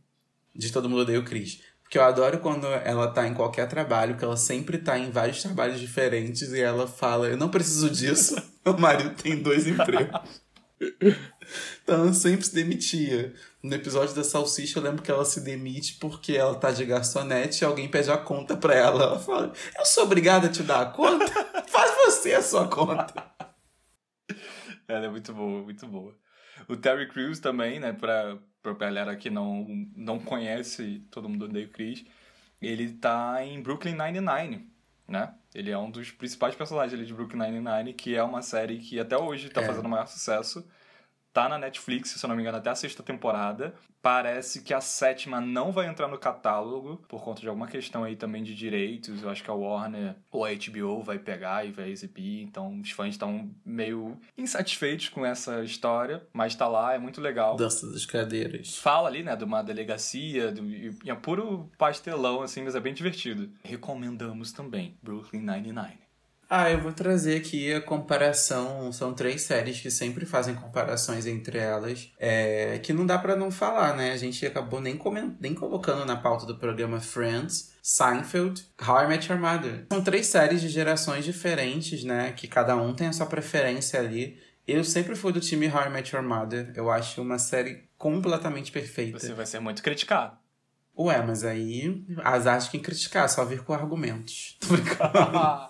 De todo mundo odeia o Chris. Porque eu adoro quando ela tá em qualquer trabalho, que ela sempre tá em vários trabalhos diferentes e ela fala: Eu não preciso disso, meu marido tem dois empregos. então ela sempre se demitia. No episódio da Salsicha, eu lembro que ela se demite porque ela tá de garçonete e alguém pede a conta pra ela. Ela fala: Eu sou obrigada a te dar a conta? Faz você a sua conta. Ela é muito boa, muito boa. O Terry Crews também, né, pra, pra galera que não, não conhece Todo Mundo Odeia o Chris, ele tá em Brooklyn Nine-Nine, né? Ele é um dos principais personagens ali de Brooklyn Nine-Nine, que é uma série que até hoje tá é. fazendo maior sucesso tá na Netflix, se eu não me engano, até a sexta temporada. Parece que a sétima não vai entrar no catálogo, por conta de alguma questão aí também de direitos. Eu acho que a Warner ou a HBO vai pegar e vai exibir. Então os fãs estão meio insatisfeitos com essa história, mas tá lá, é muito legal. Dança das cadeiras. Fala ali, né, de uma delegacia, do, é puro pastelão, assim, mas é bem divertido. Recomendamos também Brooklyn Nine-Nine. Ah, eu vou trazer aqui a comparação. São três séries que sempre fazem comparações entre elas, é, que não dá para não falar, né? A gente acabou nem, coment... nem colocando na pauta do programa Friends, Seinfeld, How I Met Your Mother. São três séries de gerações diferentes, né? Que cada um tem a sua preferência ali. Eu sempre fui do time How I Met Your Mother. Eu acho uma série completamente perfeita. Você vai ser muito criticado. Ué, mas aí azar de quem criticar, só vir com argumentos. Tô brincando.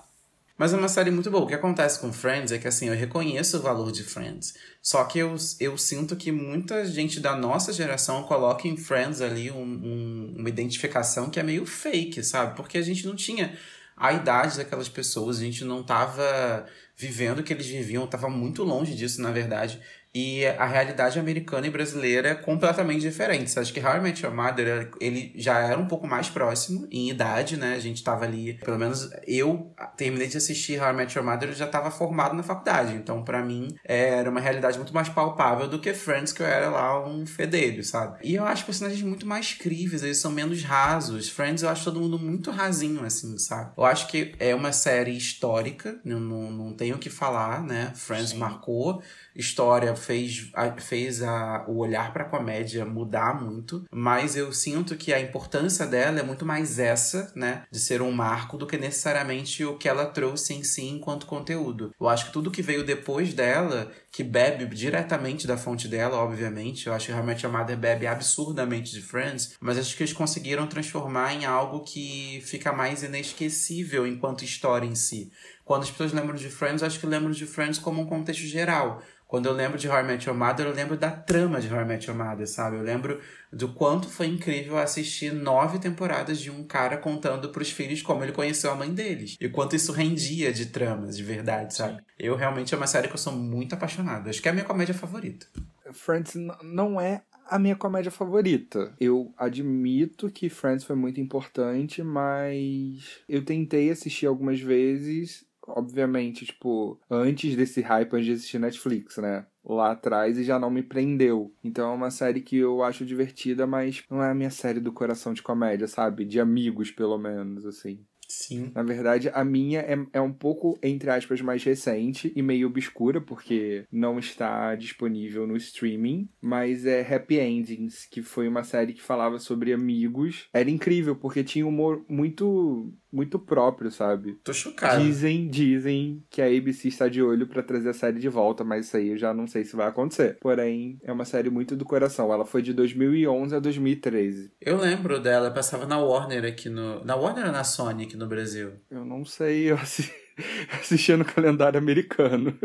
Mas é uma série muito boa. O que acontece com Friends é que, assim, eu reconheço o valor de Friends. Só que eu, eu sinto que muita gente da nossa geração coloca em Friends ali um, um, uma identificação que é meio fake, sabe? Porque a gente não tinha a idade daquelas pessoas, a gente não tava vivendo o que eles viviam, tava muito longe disso, na verdade. E a realidade americana e brasileira é completamente diferente. Acho que How I Met Your Mother, ele já era um pouco mais próximo em idade, né? A gente tava ali, pelo menos eu terminei de assistir How I Met Your Mother, eu já tava formado na faculdade. Então, para mim, era uma realidade muito mais palpável do que Friends, que eu era lá um fedelho, sabe? E eu acho personagens muito mais críveis, eles são menos rasos. Friends, eu acho todo mundo muito rasinho, assim, sabe? Eu acho que é uma série histórica, não, não, não tenho o que falar, né? Friends Sim. marcou história fez, fez a, o olhar para a comédia mudar muito, mas eu sinto que a importância dela é muito mais essa, né, de ser um marco do que necessariamente o que ela trouxe em si enquanto conteúdo. Eu acho que tudo que veio depois dela, que bebe diretamente da fonte dela, obviamente, eu acho que realmente a Mother bebe absurdamente de Friends, mas acho que eles conseguiram transformar em algo que fica mais inesquecível enquanto história em si. Quando as pessoas lembram de Friends, acho que lembram de Friends como um contexto geral. Quando eu lembro de How I Met Your Mother, eu lembro da trama de How I Met Your Mother, sabe? Eu lembro do quanto foi incrível assistir nove temporadas de um cara contando pros filhos como ele conheceu a mãe deles. E quanto isso rendia de tramas, de verdade, sabe? Sim. Eu realmente é uma série que eu sou muito apaixonado. Acho que é a minha comédia favorita. Friends não é a minha comédia favorita. Eu admito que Friends foi muito importante, mas eu tentei assistir algumas vezes obviamente, tipo, antes desse hype, antes de assistir Netflix, né? Lá atrás e já não me prendeu. Então é uma série que eu acho divertida, mas não é a minha série do coração de comédia, sabe? De amigos, pelo menos, assim. Sim. Na verdade, a minha é, é um pouco, entre aspas, mais recente e meio obscura, porque não está disponível no streaming, mas é Happy Endings, que foi uma série que falava sobre amigos. Era incrível, porque tinha humor muito muito próprio, sabe? Tô chocado. Dizem, dizem que a ABC está de olho para trazer a série de volta, mas isso aí eu já não sei se vai acontecer. Porém, é uma série muito do coração. Ela foi de 2011 a 2013. Eu lembro dela, passava na Warner aqui no. Na Warner ou na Sony aqui no Brasil? Eu não sei, eu assisti, assistia no calendário americano.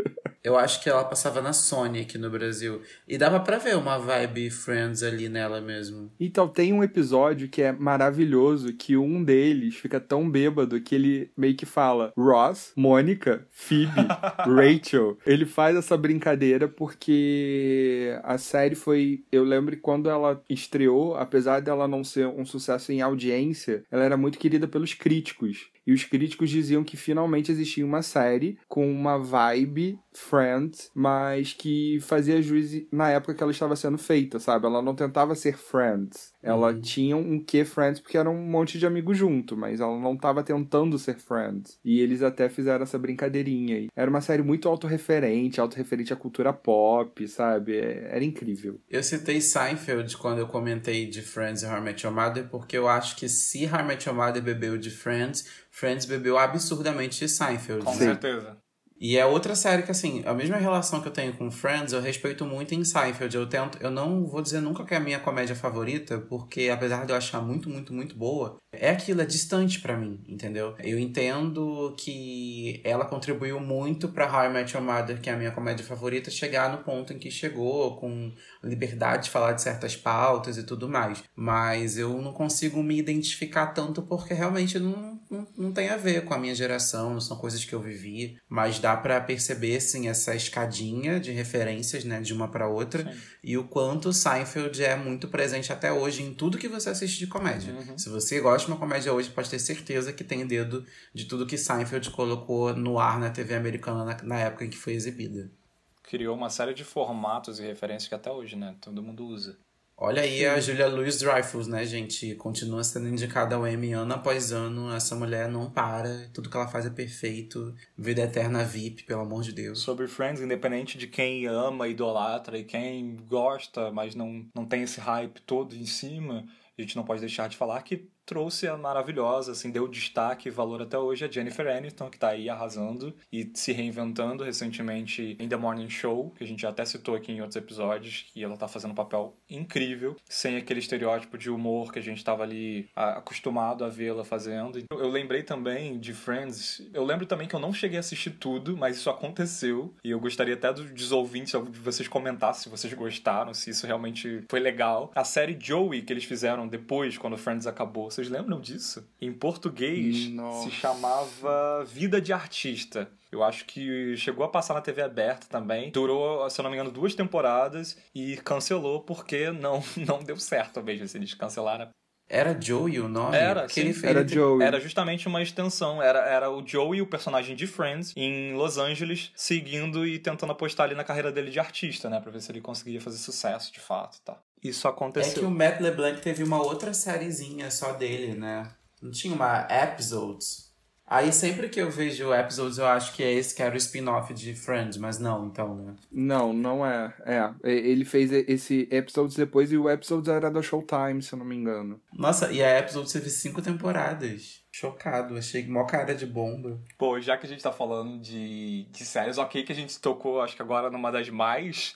Eu acho que ela passava na Sony aqui no Brasil. E dava pra ver uma vibe Friends ali nela mesmo. Então, tem um episódio que é maravilhoso, que um deles fica tão bêbado que ele meio que fala Ross, Mônica, Phoebe, Rachel. Ele faz essa brincadeira porque a série foi... Eu lembro quando ela estreou, apesar dela não ser um sucesso em audiência, ela era muito querida pelos críticos. E os críticos diziam que finalmente existia uma série com uma vibe Friends, mas que fazia jus na época que ela estava sendo feita, sabe? Ela não tentava ser Friends. Ela Uhum. tinha um que Friends porque era um monte de amigos junto, mas ela não estava tentando ser Friends. E eles até fizeram essa brincadeirinha aí. Era uma série muito autorreferente, autorreferente à cultura pop, sabe? É- Era incrível. Eu citei Seinfeld quando eu comentei de Friends e How I Met Your Mother, porque eu acho que se How I Met Your Mother bebeu de Friends, Friends bebeu absurdamente de Seinfeld. Com Sim. certeza. E é outra série que, assim, a mesma relação que eu tenho com Friends, eu respeito muito em Seinfeld. Eu tento, eu não vou dizer nunca que é a minha comédia favorita, porque apesar de eu achar muito, muito, muito boa, é aquilo, é distante pra mim, entendeu? Eu entendo que ela contribuiu muito pra How I Met Your Mother, que é a minha comédia favorita, chegar no ponto em que chegou, com liberdade de falar de certas pautas e tudo mais. Mas eu não consigo me identificar tanto porque realmente não, não, não tem a ver com a minha geração, não são coisas que eu vivi, mas dá pra perceber sim essa escadinha de referências, né, de uma pra outra, Sim. e o quanto Seinfeld é muito presente até hoje em tudo que você assiste de comédia. Uhum. Se você gosta de uma comédia hoje, pode ter certeza que tem dedo de tudo que Seinfeld colocou no ar na TV americana na, na época em que foi exibida. Criou uma série de formatos e referências que até hoje, né? Todo mundo usa. Olha aí a Julia Louis-Dreyfus, né, gente? Continua sendo indicada ao Emmy ano após ano. Essa mulher não para. Tudo que ela faz é perfeito. Vida eterna VIP, pelo amor de Deus. Sobre Friends, independente de quem ama, idolatra e quem gosta, mas não, não tem esse hype todo em cima, a gente não pode deixar de falar que trouxe a maravilhosa, assim, deu destaque e valor até hoje a Jennifer Aniston, que tá aí arrasando e se reinventando recentemente em The Morning Show, que a gente já até citou aqui em outros episódios, que ela tá fazendo um papel incrível, sem aquele estereótipo de humor que a gente tava ali acostumado a vê-la fazendo. Eu lembrei também de Friends, eu lembro também que eu não cheguei a assistir tudo, mas isso aconteceu, e eu gostaria até dos dos ouvintes, de vocês comentassem se vocês gostaram, se isso realmente foi legal. A série Joey que eles fizeram depois, quando Friends acabou, vocês lembram disso? Em português Nossa. se chamava Vida de Artista. Eu acho que chegou a passar na TV aberta também. Durou, se eu não me engano, duas temporadas e cancelou porque não, não deu certo mesmo. Assim, eles cancelaram. Era Joey o nome? Era, sim. ele fez- Era ele- Joey. Era justamente uma extensão. Era, era o Joey, o personagem de Friends, em Los Angeles, seguindo e tentando apostar ali na carreira dele de artista, né? Pra ver se ele conseguia fazer sucesso de fato e Isso É aconteceu. que o Matt LeBlanc teve uma outra sériezinha só dele, né? Não tinha uma Episodes. Aí sempre que eu vejo Episodes, eu acho que é esse que era o spin-off de Friends, mas não, então, né? Não, não é. É, ele fez esse episodes depois e o episodes era da Showtime, se eu não me engano. Nossa, e a Episodes teve cinco temporadas. Chocado, achei mó cara de bomba. Pô, já que a gente tá falando de, de séries, ok que a gente tocou, acho que agora numa das mais.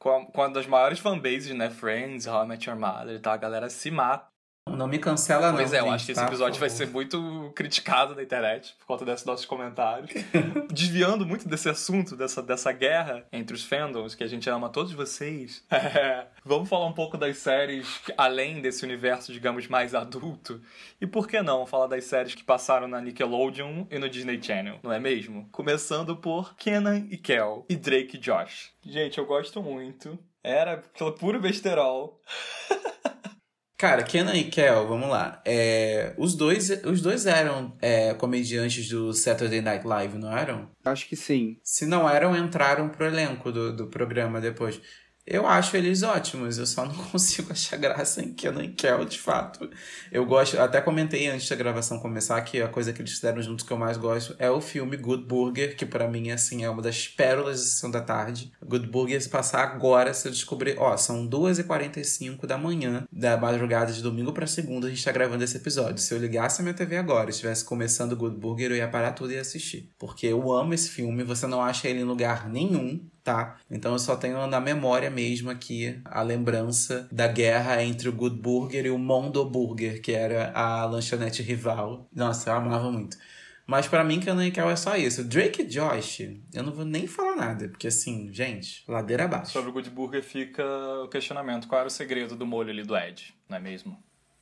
Com, a- com uma das maiores fanbases, né? Friends, How I Met Your Mother e tal. A galera se mata. Não me cancela, não. Pois é, eu gente, acho que esse tá? episódio vai ser muito criticado na internet por conta desses nossos comentários. Desviando muito desse assunto, dessa, dessa guerra entre os fandoms, que a gente ama todos vocês. É, vamos falar um pouco das séries que, além desse universo, digamos, mais adulto. E por que não falar das séries que passaram na Nickelodeon e no Disney Channel, não é mesmo? Começando por Kenan e Kel e Drake e Josh. Gente, eu gosto muito. Era pelo puro besterol. Cara, Kenan e Kel, vamos lá. É, os, dois, os dois eram é, comediantes do Saturday Night Live, não eram? Acho que sim. Se não eram, entraram pro elenco do, do programa depois. Eu acho eles ótimos, eu só não consigo achar graça em Kenan Kel, de fato. Eu gosto, até comentei antes da gravação começar que a coisa que eles fizeram juntos que eu mais gosto é o filme Good Burger, que para mim assim é uma das pérolas da sessão da tarde. Good Burger se passar agora, se eu descobrir, ó, são 2h45 da manhã, da madrugada de domingo para segunda, a gente tá gravando esse episódio. Se eu ligasse a minha TV agora e estivesse começando Good Burger, eu ia parar tudo e assistir. Porque eu amo esse filme, você não acha ele em lugar nenhum tá? Então eu só tenho na memória mesmo aqui a lembrança da guerra entre o Good Burger e o Mondo Burger, que era a lanchonete rival. Nossa, eu amava muito. Mas para mim, Canon e Kel é só isso. Drake e Josh, eu não vou nem falar nada, porque assim, gente, ladeira abaixo. Sobre o Good Burger fica o questionamento: qual era o segredo do molho ali do Ed, não é mesmo?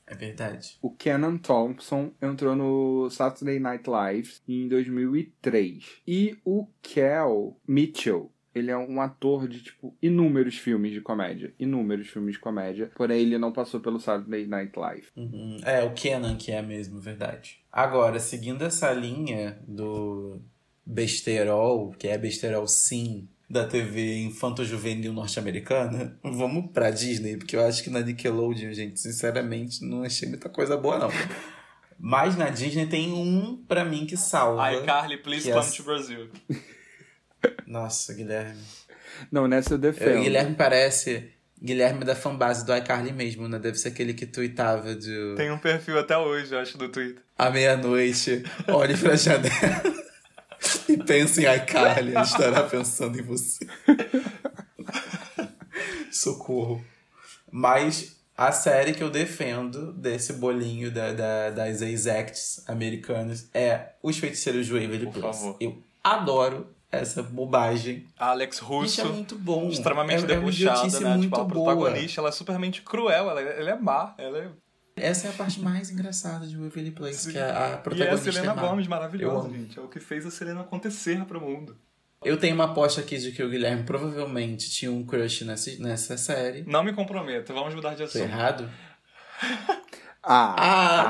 É verdade. O Kenan Thompson entrou no Saturday Night Live em 2003. E o Kel Mitchell ele é um ator de, tipo, inúmeros filmes de comédia. Inúmeros filmes de comédia. Porém, ele não passou pelo Saturday Night Live. Uhum. É, o Kenan que é mesmo, verdade. Agora, seguindo essa linha do besterol, que é besterol sim, da TV infanto-juvenil norte-americana, vamos pra Disney, porque eu acho que na Nickelodeon, gente, sinceramente, não achei muita coisa boa, não. Mas na Disney tem um pra mim que salva. iCarly, please come é... to Brazil. Nossa, Guilherme. Não, nessa eu defendo. O Guilherme parece Guilherme da fanbase do iCarly mesmo, né? Deve ser aquele que tweetava de. Tem um perfil até hoje, eu acho, do Twitter. À meia-noite, olhe pra janela e pense em iCarly, ele estará pensando em você. Socorro. Mas a série que eu defendo desse bolinho da, da, das ex-acts americanas é Os Feiticeiros de Waverly Place. Favor. Eu adoro essa bobagem. Alex Russo. Isso é muito bom. Extremamente é, debochada, é né? Tipo, a protagonista, ela é supermente cruel, ela, ela é má, ela é... Essa é a parte mais engraçada de Waverly Place, Sim. que é a protagonista. E é a Selena é Gomez maravilhosa, gente. É o que fez a Selena acontecer pro mundo. Eu tenho uma aposta aqui de que o Guilherme provavelmente tinha um crush nessa, nessa série. Não me comprometa, vamos mudar de assunto. Tô errado? Ah,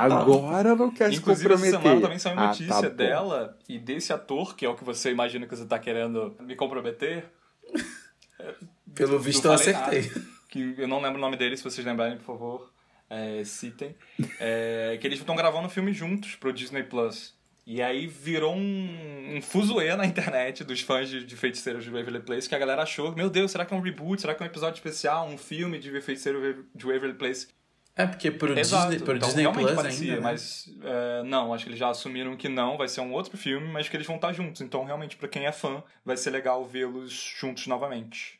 ah tá. agora não quer Inclusive, se comprometer. essa semana também saiu ah, notícia tá dela e desse ator, que é o que você imagina que você tá querendo me comprometer. Pelo visto eu acertei. Nada, que eu não lembro o nome dele, se vocês lembrarem, por favor, é, citem. É, que eles estão gravando um filme juntos pro Disney Plus. E aí virou um, um fuzuê na internet dos fãs de, de Feiticeiros de Waverly Place, que a galera achou, meu Deus, será que é um reboot? Será que é um episódio especial? Um filme de Feiticeiro de Waverly Place? É, porque pro Exato. Disney, pro então, Disney realmente Plus parecia, ainda, né? mas é, não, acho que eles já assumiram que não, vai ser um outro filme, mas que eles vão estar juntos. Então, realmente, para quem é fã, vai ser legal vê-los juntos novamente.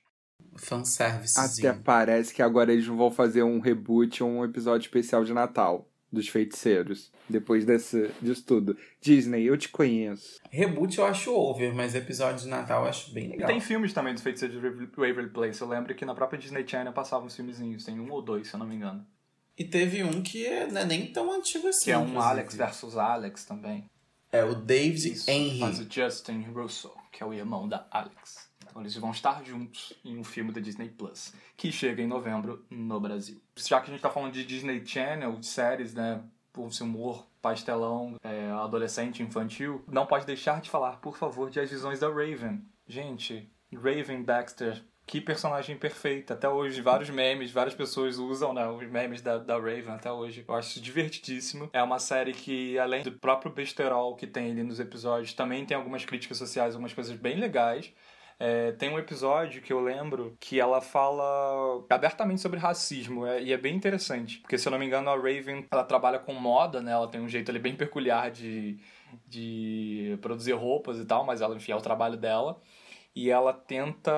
Fanservice. Até parece que agora eles vão fazer um reboot ou um episódio especial de Natal dos feiticeiros. Depois desse, disso tudo. Disney, eu te conheço. Reboot eu acho over, mas episódio de Natal eu acho bem legal. E tem filmes também dos feiticeiros de Waverly Place. Eu lembro que na própria Disney Channel passavam uns filmezinhos. Tem um ou dois, se eu não me engano. E teve um que é, não é nem tão antigo assim. Que é um inclusive. Alex versus Alex também. É o David Isso, Henry. Faz o Justin Russell, que é o irmão da Alex. Então eles vão estar juntos em um filme da Disney Plus, que chega em novembro no Brasil. Já que a gente tá falando de Disney Channel, de séries, né? Por esse humor pastelão, é, adolescente, infantil, não pode deixar de falar, por favor, de As Visões da Raven. Gente, Raven Baxter que personagem perfeita. Até hoje, vários memes, várias pessoas usam né, os memes da, da Raven até hoje. Eu acho divertidíssimo. É uma série que, além do próprio besterol que tem ali nos episódios, também tem algumas críticas sociais, algumas coisas bem legais. É, tem um episódio que eu lembro que ela fala abertamente sobre racismo é, e é bem interessante, porque se eu não me engano a Raven ela trabalha com moda, né? Ela tem um jeito ali bem peculiar de, de produzir roupas e tal, mas ela, enfim, é o trabalho dela e ela tenta,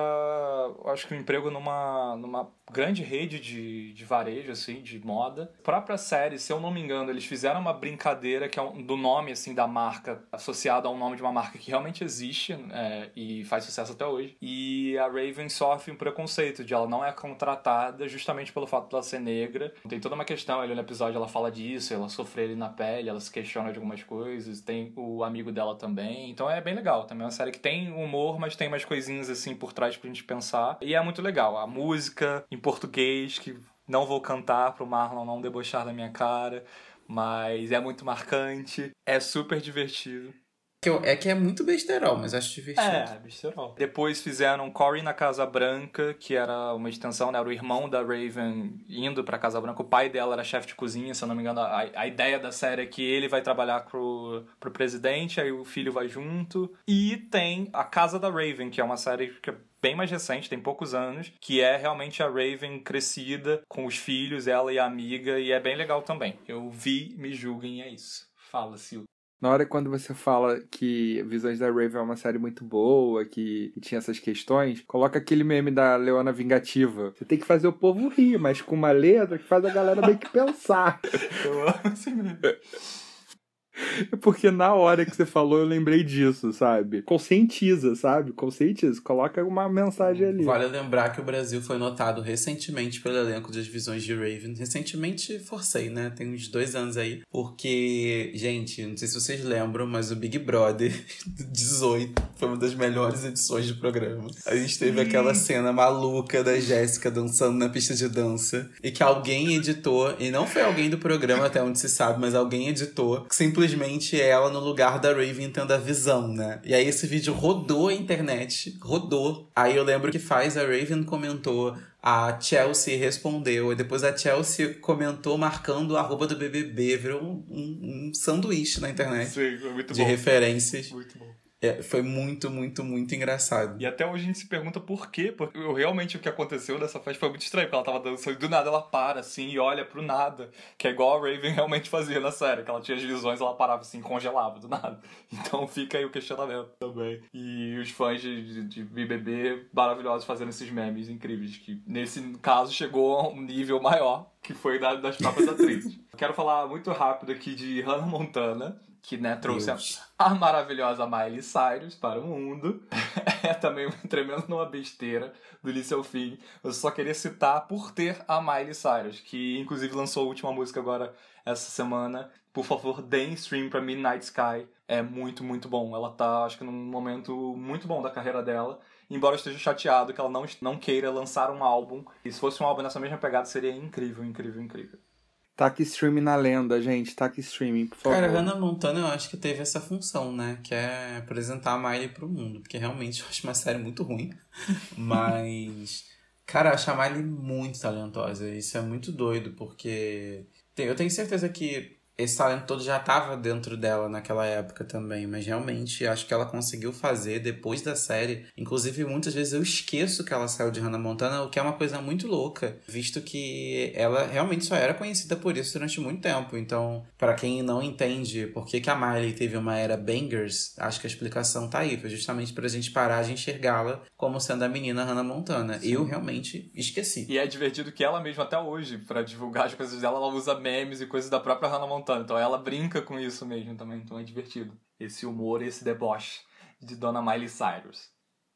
acho que um emprego numa, numa grande rede de, de varejo, assim, de moda. A própria série, se eu não me engano, eles fizeram uma brincadeira que é do nome, assim, da marca, associado a um nome de uma marca que realmente existe é, e faz sucesso até hoje. E a Raven sofre um preconceito de ela não é contratada justamente pelo fato de ela ser negra. Tem toda uma questão, ali no episódio ela fala disso, ela sofre ali na pele, ela se questiona de algumas coisas, tem o amigo dela também. Então é bem legal, também é uma série que tem humor, mas tem umas coisinhas assim por trás pra gente pensar. E é muito legal. A música, português que não vou cantar pro Marlon não debochar da minha cara, mas é muito marcante, é super divertido. Que eu, é que é muito besterol, mas acho divertido. É, besterol. Depois fizeram Cory na Casa Branca, que era uma extensão, né? Era o irmão da Raven indo pra Casa Branca. O pai dela era chefe de cozinha, se eu não me engano. A, a ideia da série é que ele vai trabalhar pro, pro presidente, aí o filho vai junto. E tem A Casa da Raven, que é uma série que é bem mais recente, tem poucos anos, que é realmente a Raven crescida com os filhos, ela e a amiga, e é bem legal também. Eu vi, me julguem, é isso. Fala, Sil. Na hora quando você fala que Visões da Raven é uma série muito boa, que, tinha essas questões, coloca aquele meme da Leona Vingativa. Você tem que fazer o povo rir, mas com uma letra que faz a galera meio que pensar. Eu amo esse meme. Porque na hora que você falou, eu lembrei disso, sabe? Conscientiza, sabe? Conscientiza. Coloca uma mensagem ali. Vale lembrar que o Brasil foi notado recentemente pelo elenco das visões de Raven. Recentemente, forcei, né? Tem uns dois anos aí. Porque, gente, não sei se vocês lembram, mas o Big Brother 18 foi uma das melhores edições do programa. A gente teve aquela cena maluca da Jéssica dançando na pista de dança. E que alguém editou, e não foi alguém do programa, até onde se sabe, mas alguém editou, simplesmente simplesmente ela no lugar da Raven tendo a visão, né? E aí esse vídeo rodou a internet, rodou. Aí eu lembro que faz a Raven comentou, a Chelsea respondeu, e depois a Chelsea comentou marcando a arroba do BBB, virou um, um, um sanduíche na internet. Sim, muito de bom. referências. Muito. É, foi muito, muito, muito engraçado. E até hoje a gente se pergunta por quê, porque eu, realmente o que aconteceu nessa festa foi muito estranho, porque ela tava dançando e do nada ela para assim e olha pro nada, que é igual a Raven realmente fazia na série, que ela tinha as visões ela parava assim, congelava do nada. Então fica aí o questionamento também. E os fãs de, de, de BBB maravilhosos fazendo esses memes incríveis, que nesse caso chegou a um nível maior, que foi da, das próprias atrizes. Quero falar muito rápido aqui de Hannah Montana, que né, trouxe a, a, maravilhosa Miley Cyrus para o mundo. é também tremendo numa besteira do início ao fim. Eu só queria citar por ter a Miley Cyrus, que inclusive lançou a última música agora essa semana. Por favor, deem stream para Midnight Sky. É muito, muito bom. Ela tá, acho que, num momento muito bom da carreira dela. Embora eu esteja chateado que ela não, não queira lançar um álbum. E se fosse um álbum nessa mesma pegada, seria incrível, incrível, incrível. Taque streaming na lenda, gente. Taque streaming, por favor. Cara, Hannah Montana eu acho que teve essa função, né? Que é apresentar a Miley pro mundo. Porque realmente eu acho uma série muito ruim. Mas. Cara, eu acho a Miley muito talentosa. Isso é muito doido, porque. Eu tenho certeza que esse talento todo já estava dentro dela naquela época também, mas realmente acho que ela conseguiu fazer depois da série. Inclusive, muitas vezes eu esqueço que ela saiu de Hannah Montana, o que é uma coisa muito louca, visto que ela realmente só era conhecida por isso durante muito tempo. Então, para quem não entende por que, que a Miley teve uma era bangers, acho que a explicação tá aí. Foi justamente pra gente parar de enxergá-la como sendo a menina Hannah Montana. Sim. Eu realmente esqueci. E é divertido que ela mesma, até hoje, para divulgar as coisas dela, ela usa memes e coisas da própria Hannah Montana montando. Então ela brinca com isso mesmo também, então é divertido. Esse humor, esse deboche de Dona Miley Cyrus.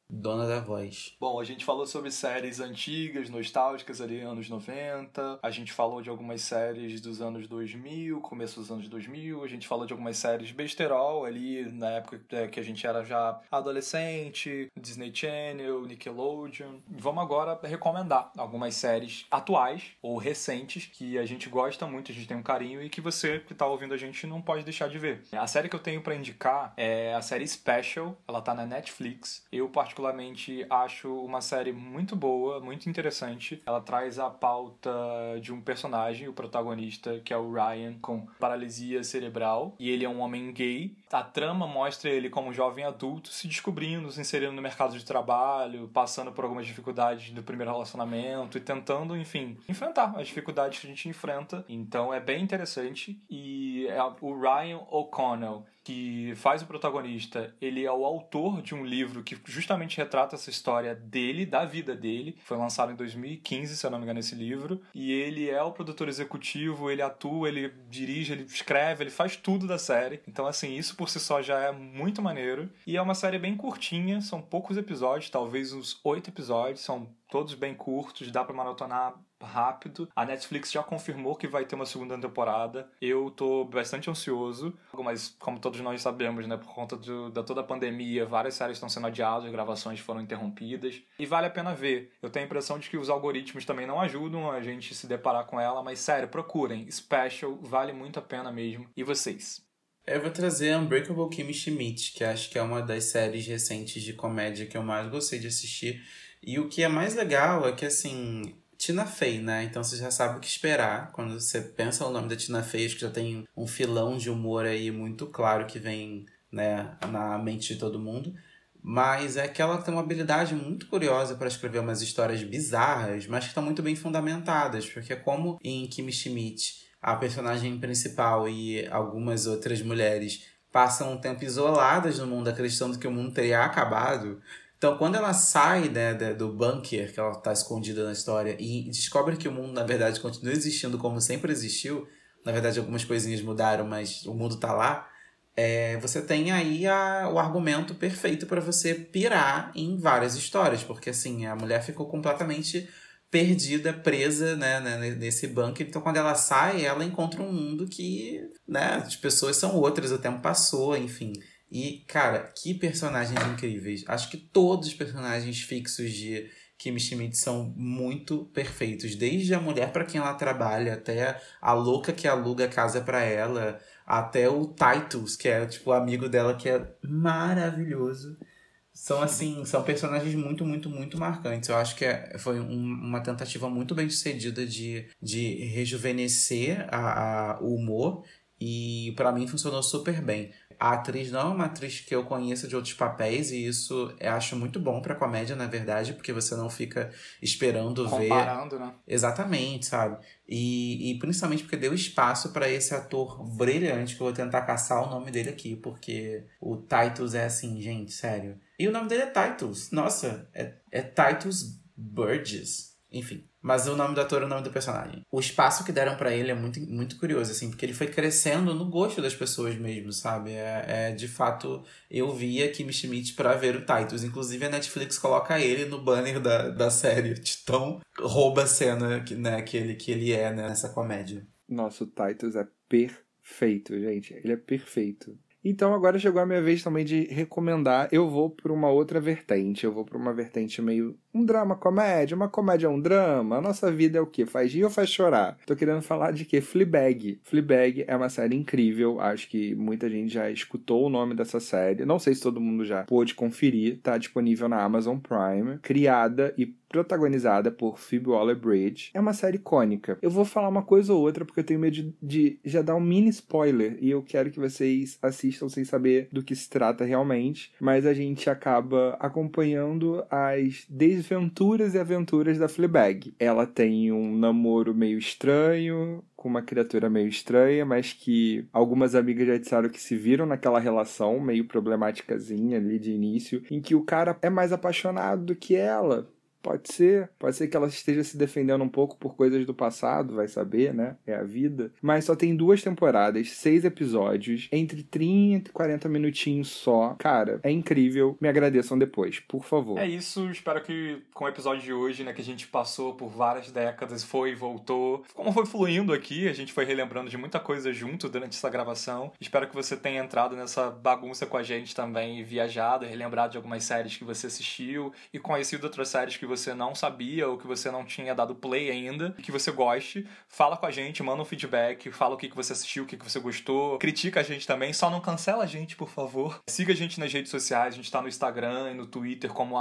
Dona da voz. Bom, a gente falou sobre séries antigas, nostálgicas ali, anos 90. A gente falou de algumas séries dos anos 2000, começo dos anos 2000. A gente falou de algumas séries besterol ali, na época é, que a gente era já adolescente, Disney Channel, Nickelodeon. Vamos agora recomendar algumas séries atuais ou recentes que a gente gosta muito, a gente tem um carinho e que você que tá ouvindo a gente não pode deixar de ver. A série que eu tenho para indicar é a série Special. Ela tá na Netflix. Eu, particularmente, particularmente acho uma série muito boa, muito interessante. Ela traz a pauta de um personagem, o protagonista, que é o Ryan, com paralisia cerebral, e ele é um homem gay. A trama mostra ele como um jovem adulto se descobrindo, se inserindo no mercado de trabalho, passando por algumas dificuldades do primeiro relacionamento e tentando, enfim, enfrentar as dificuldades que a gente enfrenta. Então é bem interessante. E é o Ryan O'Connell que faz o protagonista, ele é o autor de um livro que justamente retrata essa história dele, da vida dele. Foi lançado em 2015, se eu não me engano, esse livro. E ele é o produtor executivo, ele atua, ele dirige, ele escreve, ele faz tudo da série. Então, assim, isso por si só já é muito maneiro. E é uma série bem curtinha, são poucos episódios, talvez uns oito episódios, são todos bem curtos, dá para maratonar rápido. A Netflix já confirmou que vai ter uma segunda temporada. Eu tô bastante ansioso, mas como todos nós sabemos, né, por conta do, da toda a pandemia, várias séries estão sendo adiadas, gravações foram interrompidas. E vale a pena ver. Eu tenho a impressão de que os algoritmos também não ajudam a gente se deparar com ela, mas sério, procurem. Special, vale muito a pena mesmo. E vocês? Eu vou trazer Unbreakable Kimmy Schmidt, que acho que é uma das séries recentes de comédia que eu mais gostei de assistir. E o que é mais legal é que, assim, Tina Fey, né? Então você já sabe o que esperar. Quando você pensa o nome da Tina Fey, acho que já tem um filão de humor aí muito claro que vem né, na mente de todo mundo. Mas é que ela tem uma habilidade muito curiosa para escrever umas histórias bizarras, mas que estão muito bem fundamentadas. Porque como em Kimi Schmidt, a personagem principal e algumas outras mulheres passam um tempo isoladas no mundo, acreditando que o mundo teria acabado, então, quando ela sai né, do bunker, que ela está escondida na história, e descobre que o mundo, na verdade, continua existindo como sempre existiu, na verdade, algumas coisinhas mudaram, mas o mundo está lá, é, você tem aí a, o argumento perfeito para você pirar em várias histórias, porque assim, a mulher ficou completamente perdida, presa né, né, nesse bunker. Então, quando ela sai, ela encontra um mundo que né, as pessoas são outras, o tempo passou, enfim. E, cara, que personagens incríveis. Acho que todos os personagens fixos de Kimi Schmidt são muito perfeitos. Desde a mulher para quem ela trabalha, até a louca que aluga a casa para ela, até o Titus, que é tipo o amigo dela, que é maravilhoso. São assim, são personagens muito, muito, muito marcantes. Eu acho que é, foi um, uma tentativa muito bem sucedida de, de rejuvenescer a, a o humor e para mim funcionou super bem. A atriz não é uma atriz que eu conheço de outros papéis, e isso eu acho muito bom pra comédia, na verdade, porque você não fica esperando Comparando, ver. Comparando, né? Exatamente, sabe? E, e principalmente porque deu espaço para esse ator brilhante, que eu vou tentar caçar o nome dele aqui, porque o Titus é assim, gente, sério. E o nome dele é Titus. Nossa, é, é Titus Burgess. Enfim. Mas o nome do ator é o nome do personagem. O espaço que deram para ele é muito, muito curioso, assim, porque ele foi crescendo no gosto das pessoas mesmo, sabe? É, é de fato, eu via Kim Schmidt para ver o Titus. Inclusive, a Netflix coloca ele no banner da, da série, de tão rouba a cena que, né, que, ele, que ele é né, nessa comédia. Nossa, o Titus é perfeito, gente. Ele é perfeito. Então agora chegou a minha vez também de recomendar. Eu vou para uma outra vertente. Eu vou para uma vertente meio um drama comédia, uma comédia um drama. A nossa vida é o quê? Faz rir ou faz chorar? Tô querendo falar de quê? Fleabag. Fleabag é uma série incrível. Acho que muita gente já escutou o nome dessa série. Não sei se todo mundo já pôde conferir. Tá disponível na Amazon Prime. Criada e protagonizada por Phoebe Waller-Bridge. É uma série icônica. Eu vou falar uma coisa ou outra porque eu tenho medo de, de, já dar um mini spoiler e eu quero que vocês assistam sem saber do que se trata realmente, mas a gente acaba acompanhando as desventuras e aventuras da Fleabag. Ela tem um namoro meio estranho, com uma criatura meio estranha, mas que algumas amigas já disseram que se viram naquela relação meio problemáticazinha ali de início, em que o cara é mais apaixonado do que ela. Pode ser, pode ser que ela esteja se defendendo um pouco por coisas do passado, vai saber, né? É a vida. Mas só tem duas temporadas, seis episódios, entre 30 e 40 minutinhos só. Cara, é incrível. Me agradeçam depois, por favor. É isso, espero que com o episódio de hoje, né, que a gente passou por várias décadas, foi e voltou. Como foi fluindo aqui, a gente foi relembrando de muita coisa junto durante essa gravação. Espero que você tenha entrado nessa bagunça com a gente também, viajado, relembrado de algumas séries que você assistiu e conhecido outras séries que você você não sabia ou que você não tinha dado play ainda, que você goste, fala com a gente, manda um feedback, fala o que, que você assistiu, o que, que você gostou, critica a gente também, só não cancela a gente, por favor. Siga a gente nas redes sociais, a gente tá no Instagram e no Twitter como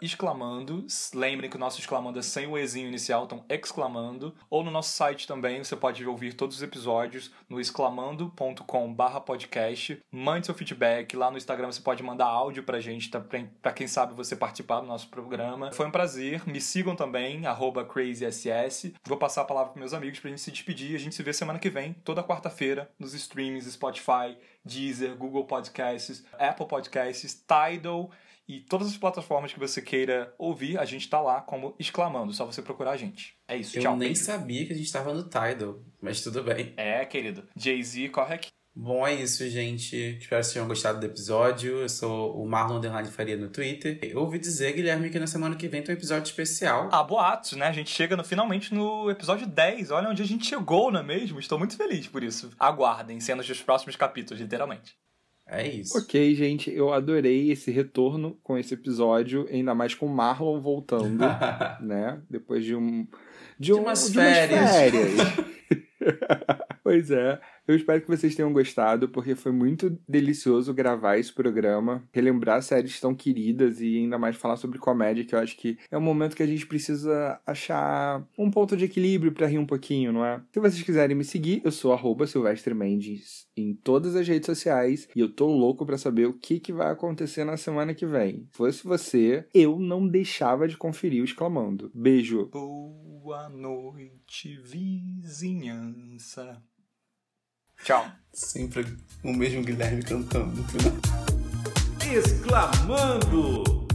exclamando. Lembrem que o nosso exclamando é sem o ezinho inicial, então exclamando. Ou no nosso site também, você pode ouvir todos os episódios no exclamando.com barra podcast. Mande seu feedback, lá no Instagram você pode mandar áudio pra gente, tá, pra quem sabe você participar do nosso programa. Foi um prazer prazer. Me sigam também, crazyss. Vou passar a palavra para meus amigos para a gente se despedir. A gente se vê semana que vem, toda quarta-feira, nos streams Spotify, Deezer, Google Podcasts, Apple Podcasts, Tidal e todas as plataformas que você queira ouvir, a gente tá lá como exclamando, só você procurar a gente. É isso, Eu tchau. Eu nem sabia que a gente tava no Tidal, mas tudo bem. É, querido. Jay-Z, corre aqui. Bom, é isso, gente. Espero que tenham gostado do episódio. Eu sou o Marlon Underline Faria no Twitter. Eu ouvi dizer, Guilherme, que na semana que vem tem um episódio especial. Ah, boatos, né? A gente chega no, finalmente no episódio 10. Olha onde a gente chegou, não é mesmo? Estou muito feliz por isso. Aguardem cenas dos próximos capítulos, literalmente. É isso. Ok, gente, eu adorei esse retorno com esse episódio, ainda mais com o Marlon voltando, né? Depois de um. De, um, de umas de férias. Umas férias. Pois é. Eu espero que vocês tenham gostado, porque foi muito delicioso gravar esse programa, relembrar séries tão queridas e ainda mais falar sobre comédia, que eu acho que é um momento que a gente precisa achar um ponto de equilíbrio para rir um pouquinho, não é? Se vocês quiserem me seguir, eu sou arroba Silvestre Mendes em todas as redes sociais e eu tô louco para saber o que, que vai acontecer na semana que vem. Se fosse você, eu não deixava de conferir o exclamando. Beijo. Boa noite, vizinhança. Tchau. Sempre o mesmo Guilherme cantando final. Exclamando!